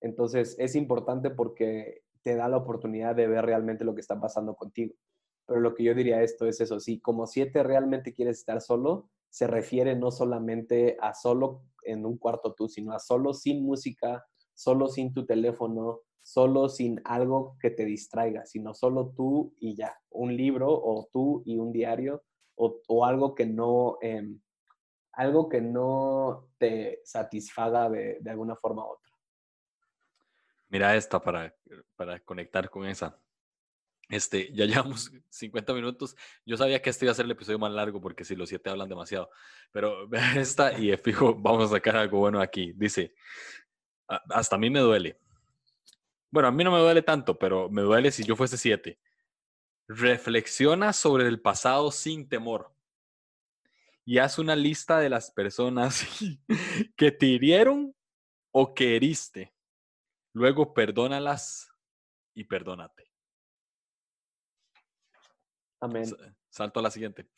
Entonces, es importante porque te da la oportunidad de ver realmente lo que está pasando contigo. Pero lo que yo diría esto es eso, si como siete realmente quieres estar solo, se refiere no solamente a solo en un cuarto tú, sino a solo sin música, solo sin tu teléfono, solo sin algo que te distraiga, sino solo tú y ya, un libro o tú y un diario o, algo que no, em, algo que no te satisfaga de, alguna forma u otra. Mira esta para, para conectar con esa. Este, ya *laughs* llevamos 50 minutos. Yo sabía que este iba a ser el episodio más largo porque si los siete hablan demasiado. Pero *laughs* esta y fijo, vamos a sacar algo bueno aquí. Dice, hasta a mí me duele. Bueno, a mí no me duele tanto, pero me duele si yo fuese siete. Reflexiona sobre el pasado sin temor y haz una lista de las personas *laughs* que te hirieron o que heriste. Luego perdónalas y perdónate. Amén. Salto a la siguiente.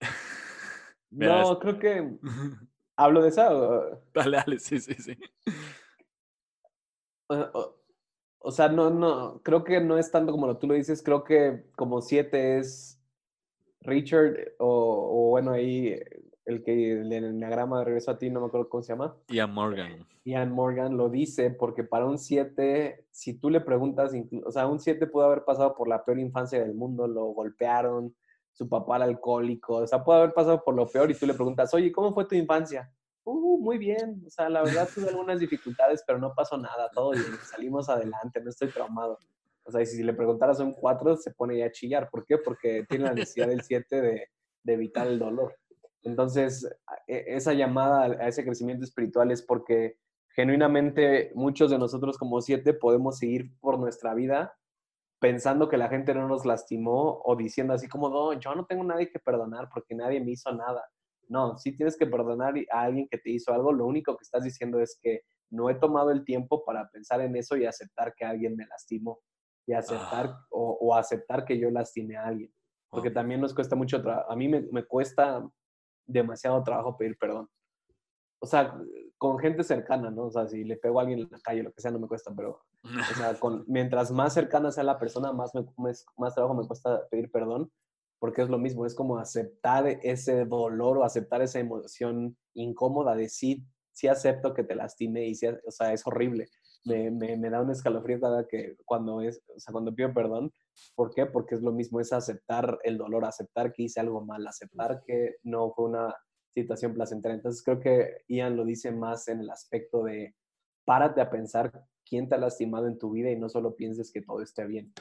*laughs* no, creo que *laughs* ¿Hablo de esa? O, Dale, dale, sí, sí, sí. O sea, no, no, creo que no es tanto como lo tú lo dices, creo que como siete es Richard o, o bueno, ahí el que el enneagrama de regreso a ti, no me acuerdo cómo se llama. Ian Morgan. Ian Morgan lo dice porque para un 7, si tú le preguntas, o sea, un 7 pudo haber pasado por la peor infancia del mundo, lo golpearon, su papá era alcohólico, o sea, puede haber pasado por lo peor y tú le preguntas, oye, ¿cómo fue tu infancia? Uh, muy bien, o sea, la verdad tuve algunas dificultades, pero no pasó nada, todo bien, salimos adelante, no estoy traumado. O sea, y si le preguntaras a un 4, se pone ya a chillar. ¿Por qué? Porque tiene la necesidad del 7 de, de evitar el dolor. Entonces, e- esa llamada a ese crecimiento espiritual es porque genuinamente muchos de nosotros como siete podemos seguir por nuestra vida pensando que la gente no nos lastimó o diciendo así como, no, yo no tengo nadie que perdonar porque nadie me hizo nada. No, sí tienes que perdonar a alguien que te hizo algo. Lo único que estás diciendo es que no he tomado el tiempo para pensar en eso y aceptar que alguien me lastimó y aceptar Ah. o, o aceptar que yo lastimé a alguien. Porque Wow. también nos cuesta mucho trabajo. A mí me, me cuesta demasiado trabajo pedir perdón. O sea, con gente cercana, ¿no? O sea, si le pego a alguien en la calle, lo que sea, no me cuesta, pero, o sea, con, *laughs* mientras más cercana sea la persona, más, me, más, más trabajo me cuesta pedir perdón, porque es lo mismo, es como aceptar ese dolor o aceptar esa emoción incómoda de sí, sí acepto que te lastime y sí, o sea, es horrible. Me, me, me da un escalofrío cada que cuando es, o sea, cuando pido perdón. ¿Por qué? Porque es lo mismo, es aceptar el dolor, aceptar que hice algo mal, aceptar que no fue una situación placentera. Entonces creo que Ian lo dice más en el aspecto de párate a pensar quién te ha lastimado en tu vida y no solo pienses que todo esté bien.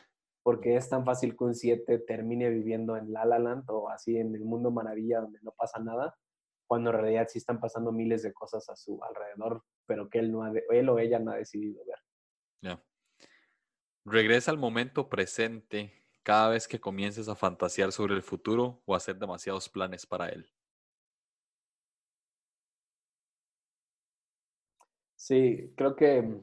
Porque es tan fácil que un 7 termine viviendo en La La Land o así en el mundo maravilla donde no pasa nada, cuando en realidad sí están pasando miles de cosas a su alrededor, pero que él, no ha de- él o ella no ha decidido ver. Ya. Regresa al momento presente cada vez que comiences a fantasear sobre el futuro o hacer demasiados planes para él. Sí, creo que,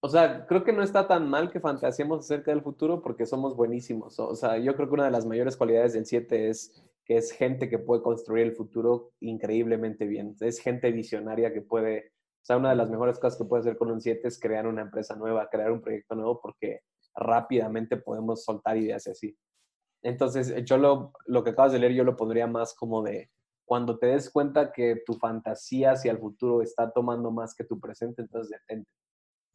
o sea, creo que no está tan mal que fantaseemos acerca del futuro porque somos buenísimos. O sea, yo creo que una de las mayores cualidades del 7 es que es gente que puede construir el futuro increíblemente bien. Es gente visionaria que puede, o sea, una de las mejores cosas que puede hacer con un 7 es crear una empresa nueva, crear un proyecto nuevo porque rápidamente podemos soltar ideas así. Entonces, yo lo, lo que acabas de leer, yo lo pondría más como de cuando te des cuenta que tu fantasía hacia el futuro está tomando más que tu presente, entonces detente.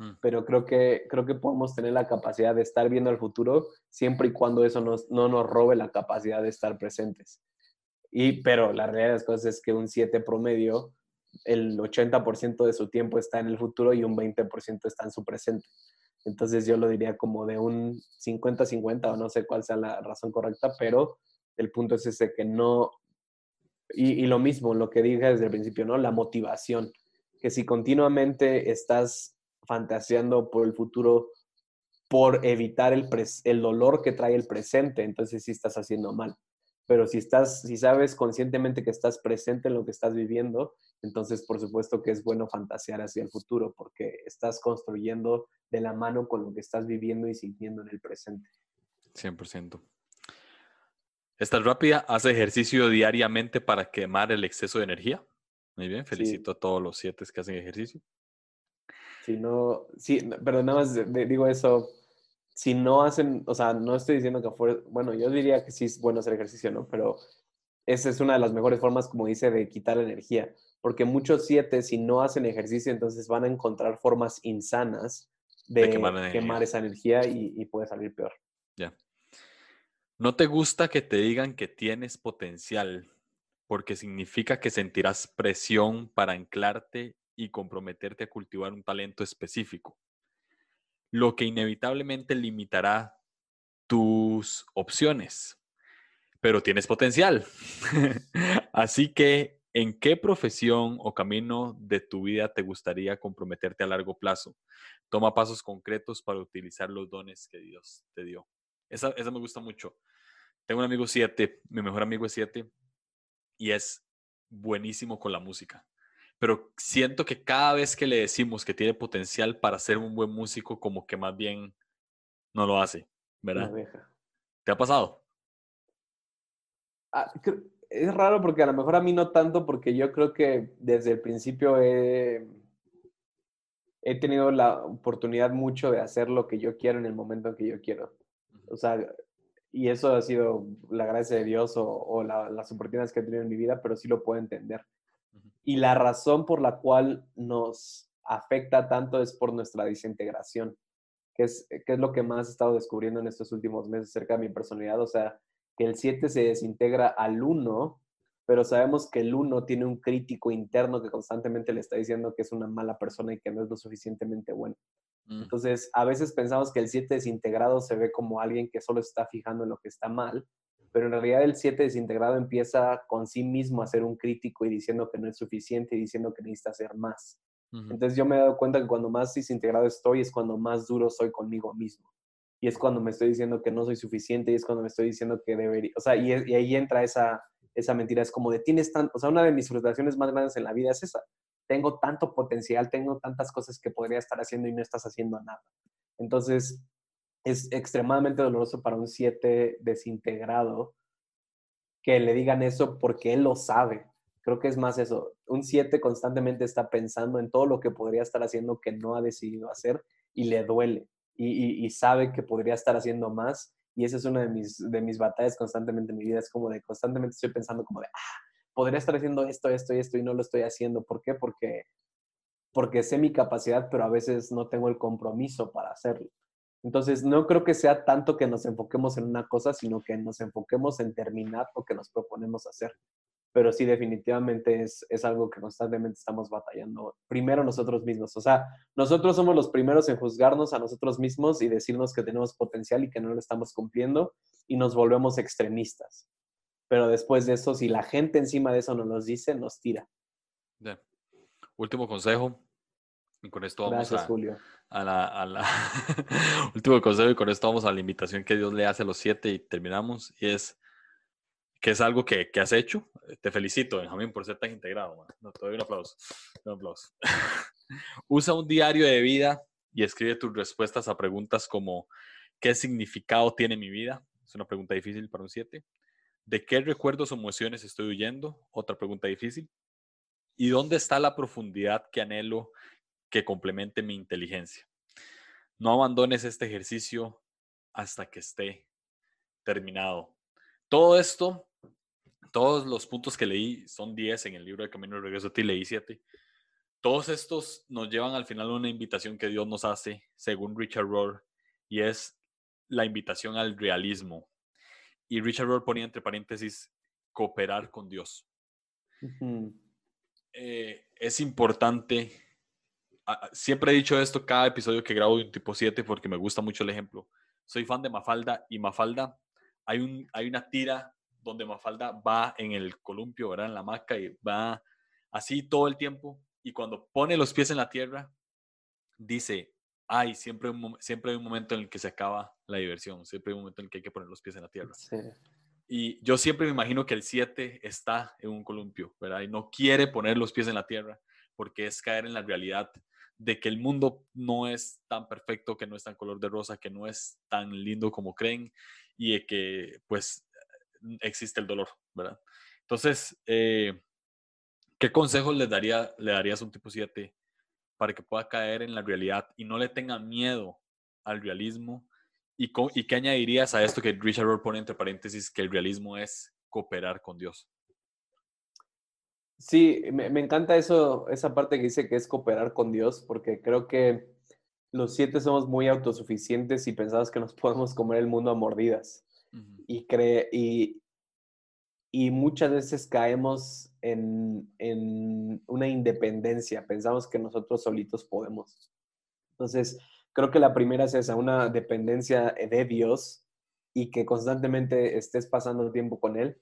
Mm. Pero creo que, creo que podemos tener la capacidad de estar viendo el futuro siempre y cuando eso nos, no nos robe la capacidad de estar presentes. Y, pero la realidad de las cosas es que un 7 promedio, el 80% de su tiempo está en el futuro y un 20% está en su presente. Entonces yo lo diría como de un 50-50 o no sé cuál sea la razón correcta, pero el punto es ese que no... Y, y lo mismo, lo que dije desde el principio, ¿no? La motivación. Que si continuamente estás fantaseando por el futuro por evitar el, dolor que trae el presente, entonces sí estás haciendo mal. Pero si estás, si sabes conscientemente que estás presente en lo que estás viviendo, entonces por supuesto que es bueno fantasear hacia el futuro porque estás construyendo de la mano con lo que estás viviendo y sintiendo en el presente. 100%. Esta es rápida. Hace ejercicio diariamente para quemar el exceso de energía. Muy bien, felicito a todos los siete que hacen ejercicio. Si no, sí, pero nada más de- de- digo eso, si no hacen, o sea, no estoy diciendo que afuera, bueno, yo diría que sí es bueno hacer ejercicio, ¿no? Pero esa es una de las mejores formas, como dice, de quitar energía, porque muchos siete, si no hacen ejercicio, entonces van a encontrar formas insanas de, De quemar la esa energía y, y puede salir peor. Ya. No te gusta que te digan que tienes potencial porque significa que sentirás presión para anclarte y comprometerte a cultivar un talento específico, lo que inevitablemente limitará tus opciones. Pero tienes potencial. *laughs* Así que, ¿en qué profesión o camino de tu vida te gustaría comprometerte a largo plazo? Toma pasos concretos para utilizar los dones que Dios te dio. Esa, esa me gusta mucho. Tengo un amigo 7, mi mejor amigo es 7, y es buenísimo con la música. Pero siento que cada vez que le decimos que tiene potencial para ser un buen músico, como que más bien no lo hace, ¿verdad? deja. ¿Te ha pasado? Ah, es raro porque a lo mejor a mí no tanto, porque yo creo que desde el principio he, he tenido la oportunidad mucho de hacer lo que yo quiero en el momento en que yo quiero. O sea, y eso ha sido la gracia de Dios o, las oportunidades que he tenido en mi vida, pero sí lo puedo entender. Y la razón por la cual nos afecta tanto es por nuestra desintegración, que es, que es lo que más he estado descubriendo en estos últimos meses acerca de mi personalidad. O sea, que el 7 se desintegra al 1, pero sabemos que el 1 tiene un crítico interno que constantemente le está diciendo que es una mala persona y que no es lo suficientemente bueno. Mm. Entonces, a veces pensamos que el 7 desintegrado se ve como alguien que solo está fijando en lo que está mal, pero en realidad el 7 desintegrado empieza con sí mismo a ser un crítico y diciendo que no es suficiente y diciendo que necesita hacer más. Entonces yo me he dado cuenta que cuando más desintegrado estoy es cuando más duro soy conmigo mismo. Y es cuando me estoy diciendo que no soy suficiente y es cuando me estoy diciendo que debería, o sea, y, y ahí entra esa, esa mentira. Es como de tienes tanto, o sea, una de mis frustraciones más grandes en la vida es esa tengo tanto potencial, tengo tantas cosas que podría estar haciendo y no estás haciendo nada. Entonces, es extremadamente doloroso para un 7 desintegrado que le digan eso porque él lo sabe. Creo que es más eso. Un 7 constantemente está pensando en todo lo que podría estar haciendo que no ha decidido hacer y le duele y, sabe que podría estar haciendo más. Y esa es una de mis, de mis batallas constantemente en mi vida. Es como de constantemente estoy pensando como de, ah, podría estar haciendo esto, esto y esto y no lo estoy haciendo. ¿Por qué? Porque, porque sé mi capacidad, pero a veces no tengo el compromiso para hacerlo. Entonces, no creo que sea tanto que nos enfoquemos en una cosa, sino que nos enfoquemos en terminar lo que nos proponemos hacer. Pero sí, definitivamente es, es algo que constantemente estamos batallando. Primero nosotros mismos. O sea, nosotros somos los primeros en juzgarnos a nosotros mismos y decirnos que tenemos potencial y que no lo estamos cumpliendo y nos volvemos extremistas pero después de eso, si la gente encima de eso no nos dice, nos tira. Último consejo, y con esto vamos Gracias, a, Julio. a, la, a la *laughs* último consejo y con esto vamos a la invitación que Dios le hace a los siete y terminamos y es que es algo que, que has hecho. Te felicito, Benjamín, por ser tan integrado. No, te doy un aplauso. Un aplauso. *laughs* Usa un diario de vida y escribe tus respuestas a preguntas como ¿qué significado tiene mi vida? Es una pregunta difícil para un siete. ¿De qué recuerdos o emociones estoy huyendo? Otra pregunta difícil. ¿Y dónde está la profundidad que anhelo que complemente mi inteligencia? No abandones este ejercicio hasta que esté terminado. Todo esto, todos los puntos que leí, son 10 en el libro de Camino de Regreso a ti, leí 7. Todos estos nos llevan al final a una invitación que Dios nos hace, según Richard Rohr, y es la invitación al realismo. Y Richard Rohr ponía entre paréntesis, cooperar con Dios. Eh, es importante, siempre he dicho esto cada episodio que grabo de un tipo 7 porque me gusta mucho el ejemplo. Soy fan de Mafalda y Mafalda, hay, un, hay una tira donde Mafalda va en el columpio, ¿verdad? En la hamaca y va así todo el tiempo y cuando pone los pies en la tierra, dice, hay siempre, siempre hay un momento en el que se acaba la diversión, siempre hay un momento en el que hay que poner los pies en la tierra. Y yo siempre me imagino que el 7 está en un columpio, ¿verdad? Y no quiere poner los pies en la tierra porque es caer en la realidad de que el mundo no es tan perfecto, que no es tan color de rosa, que no es tan lindo como creen y de que pues existe el dolor, ¿verdad? Entonces, eh, ¿qué consejos le, daría, le darías a un tipo 7 para que pueda caer en la realidad y no le tenga miedo al realismo. ¿Y, y qué añadirías a esto que Richard Rohr pone entre paréntesis, que el realismo es cooperar con Dios? Sí, me, encanta eso, esa parte que dice que es cooperar con Dios, porque creo que los siete somos muy autosuficientes y pensamos que nos *laughs* podemos comer el mundo a mordidas. y, cree, y, y muchas veces caemos en, una independencia, pensamos que nosotros solitos podemos. Entonces, creo que la primera es esa, una dependencia de Dios y que constantemente estés pasando tiempo con Él.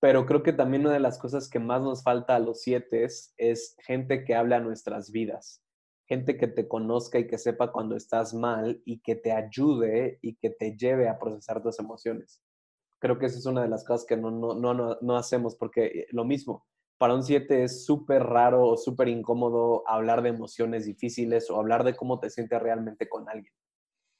Pero creo que también una de las cosas que más nos falta a los siete es, gente que habla a nuestras vidas, gente que te conozca y que sepa cuando estás mal y que te ayude y que te lleve a procesar tus emociones. Creo que esa es una de las cosas que no, no, no, no hacemos porque eh, lo mismo, para un 7 es súper raro o súper incómodo hablar de emociones difíciles o hablar de cómo te sientes realmente con alguien.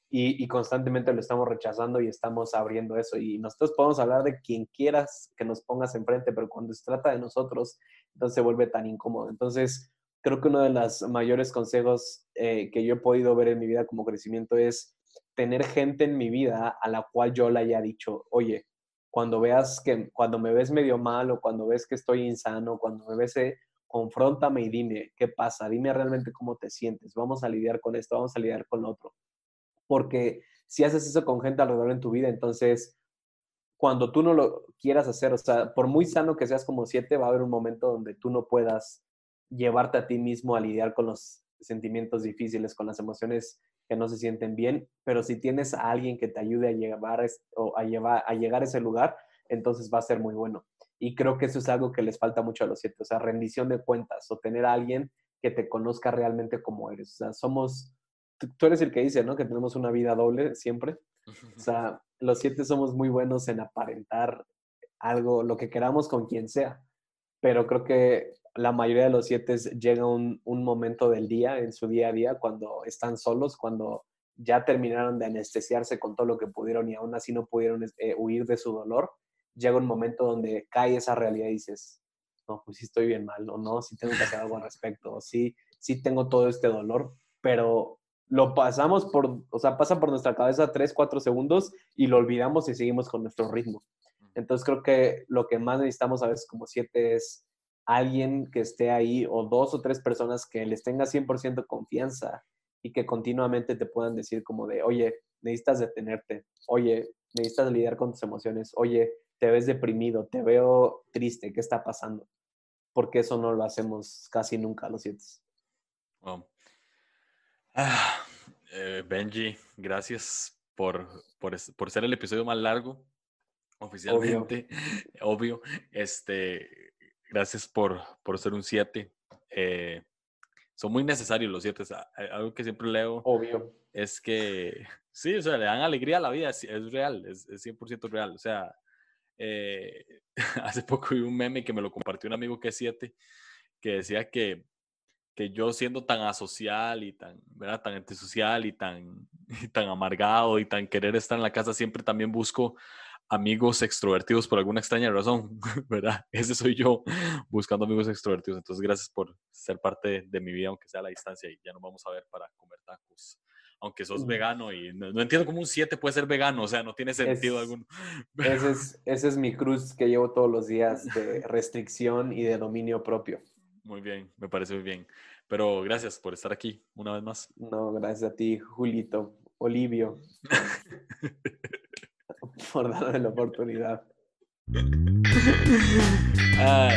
Y, constantemente lo estamos rechazando y estamos abriendo eso. Y nosotros podemos hablar de quien quieras que nos pongas enfrente, pero cuando se trata de nosotros, entonces se vuelve tan incómodo. Entonces, creo que uno de los mayores consejos eh, que yo he podido ver en mi vida como crecimiento es tener gente en mi vida a la cual yo le haya dicho, oye, cuando veas que, cuando me ves medio mal o cuando ves que estoy insano, cuando me ves, eh, confróntame y dime qué pasa, dime realmente cómo te sientes, vamos a lidiar con esto, vamos a lidiar con lo otro porque si haces eso con gente alrededor en tu vida, entonces cuando tú no lo quieras hacer, o sea, por muy sano que seas como siete, va a haber un momento donde tú no puedas llevarte a ti mismo a lidiar con los sentimientos difíciles, con las emociones que no se sienten bien, pero si tienes a alguien que te ayude a llevar o a, llevar, a llegar a ese lugar, entonces va a ser muy bueno. Y creo que eso es algo que les falta mucho a los siete, o sea, rendición de cuentas o tener a alguien que te conozca realmente como eres. O sea, somos tú eres el que dice, ¿no? Que tenemos una vida doble siempre. O sea, los siete somos muy buenos en aparentar algo, lo que queramos con quien sea. Pero creo que la mayoría de los siete llega un, un momento del día, en su día a día, cuando están solos, cuando ya terminaron de anestesiarse con todo lo que pudieron y aún así no pudieron eh, huir de su dolor, llega un momento donde cae esa realidad y dices, no, pues sí estoy bien mal, o no, sí tengo que hacer algo al respecto, o sí, sí tengo todo este dolor, pero lo pasamos por, o sea, pasa por nuestra cabeza tres, cuatro segundos y lo olvidamos y seguimos con nuestro ritmo. Entonces creo que lo que más necesitamos a veces como siete es alguien que esté ahí o dos o tres personas que les tenga 100% confianza y que continuamente te puedan decir como de, oye, necesitas detenerte, oye, necesitas lidiar con tus emociones, oye, te ves deprimido, te veo triste, ¿qué está pasando? Porque eso no lo hacemos casi nunca los siete. Ah, eh, Benji, gracias por, por, ser el episodio más largo, oficialmente, *laughs* obvio. Este, gracias por, por ser un 7. Eh, son muy necesarios los 7. Algo que siempre leo obvio. es que, sí, o sea, le dan alegría a la vida, es, real, es, 100% real. O sea, eh, *laughs* hace poco vi un meme que me lo compartió un amigo que es 7, que decía que que yo siendo tan asocial y tan, ¿verdad? tan antisocial y tan, *laughs* tan amargado y tan querer estar en la casa, siempre también busco amigos extrovertidos por alguna extraña razón, *laughs* ¿verdad? Ese soy yo buscando amigos extrovertidos. Entonces, gracias por ser parte de, mi vida, aunque sea a la distancia, y ya nos vamos a ver para comer tacos. Aunque sos vegano y no, entiendo cómo un 7 puede ser vegano, o sea, no tiene sentido alguno. *laughs* Ese es, ese es mi cruz que llevo todos los días de restricción y de dominio propio. Muy bien, me parece muy bien. Pero gracias por estar aquí una vez más. No, gracias a ti, Julito, Olivio, *laughs* por darme la oportunidad. Ah,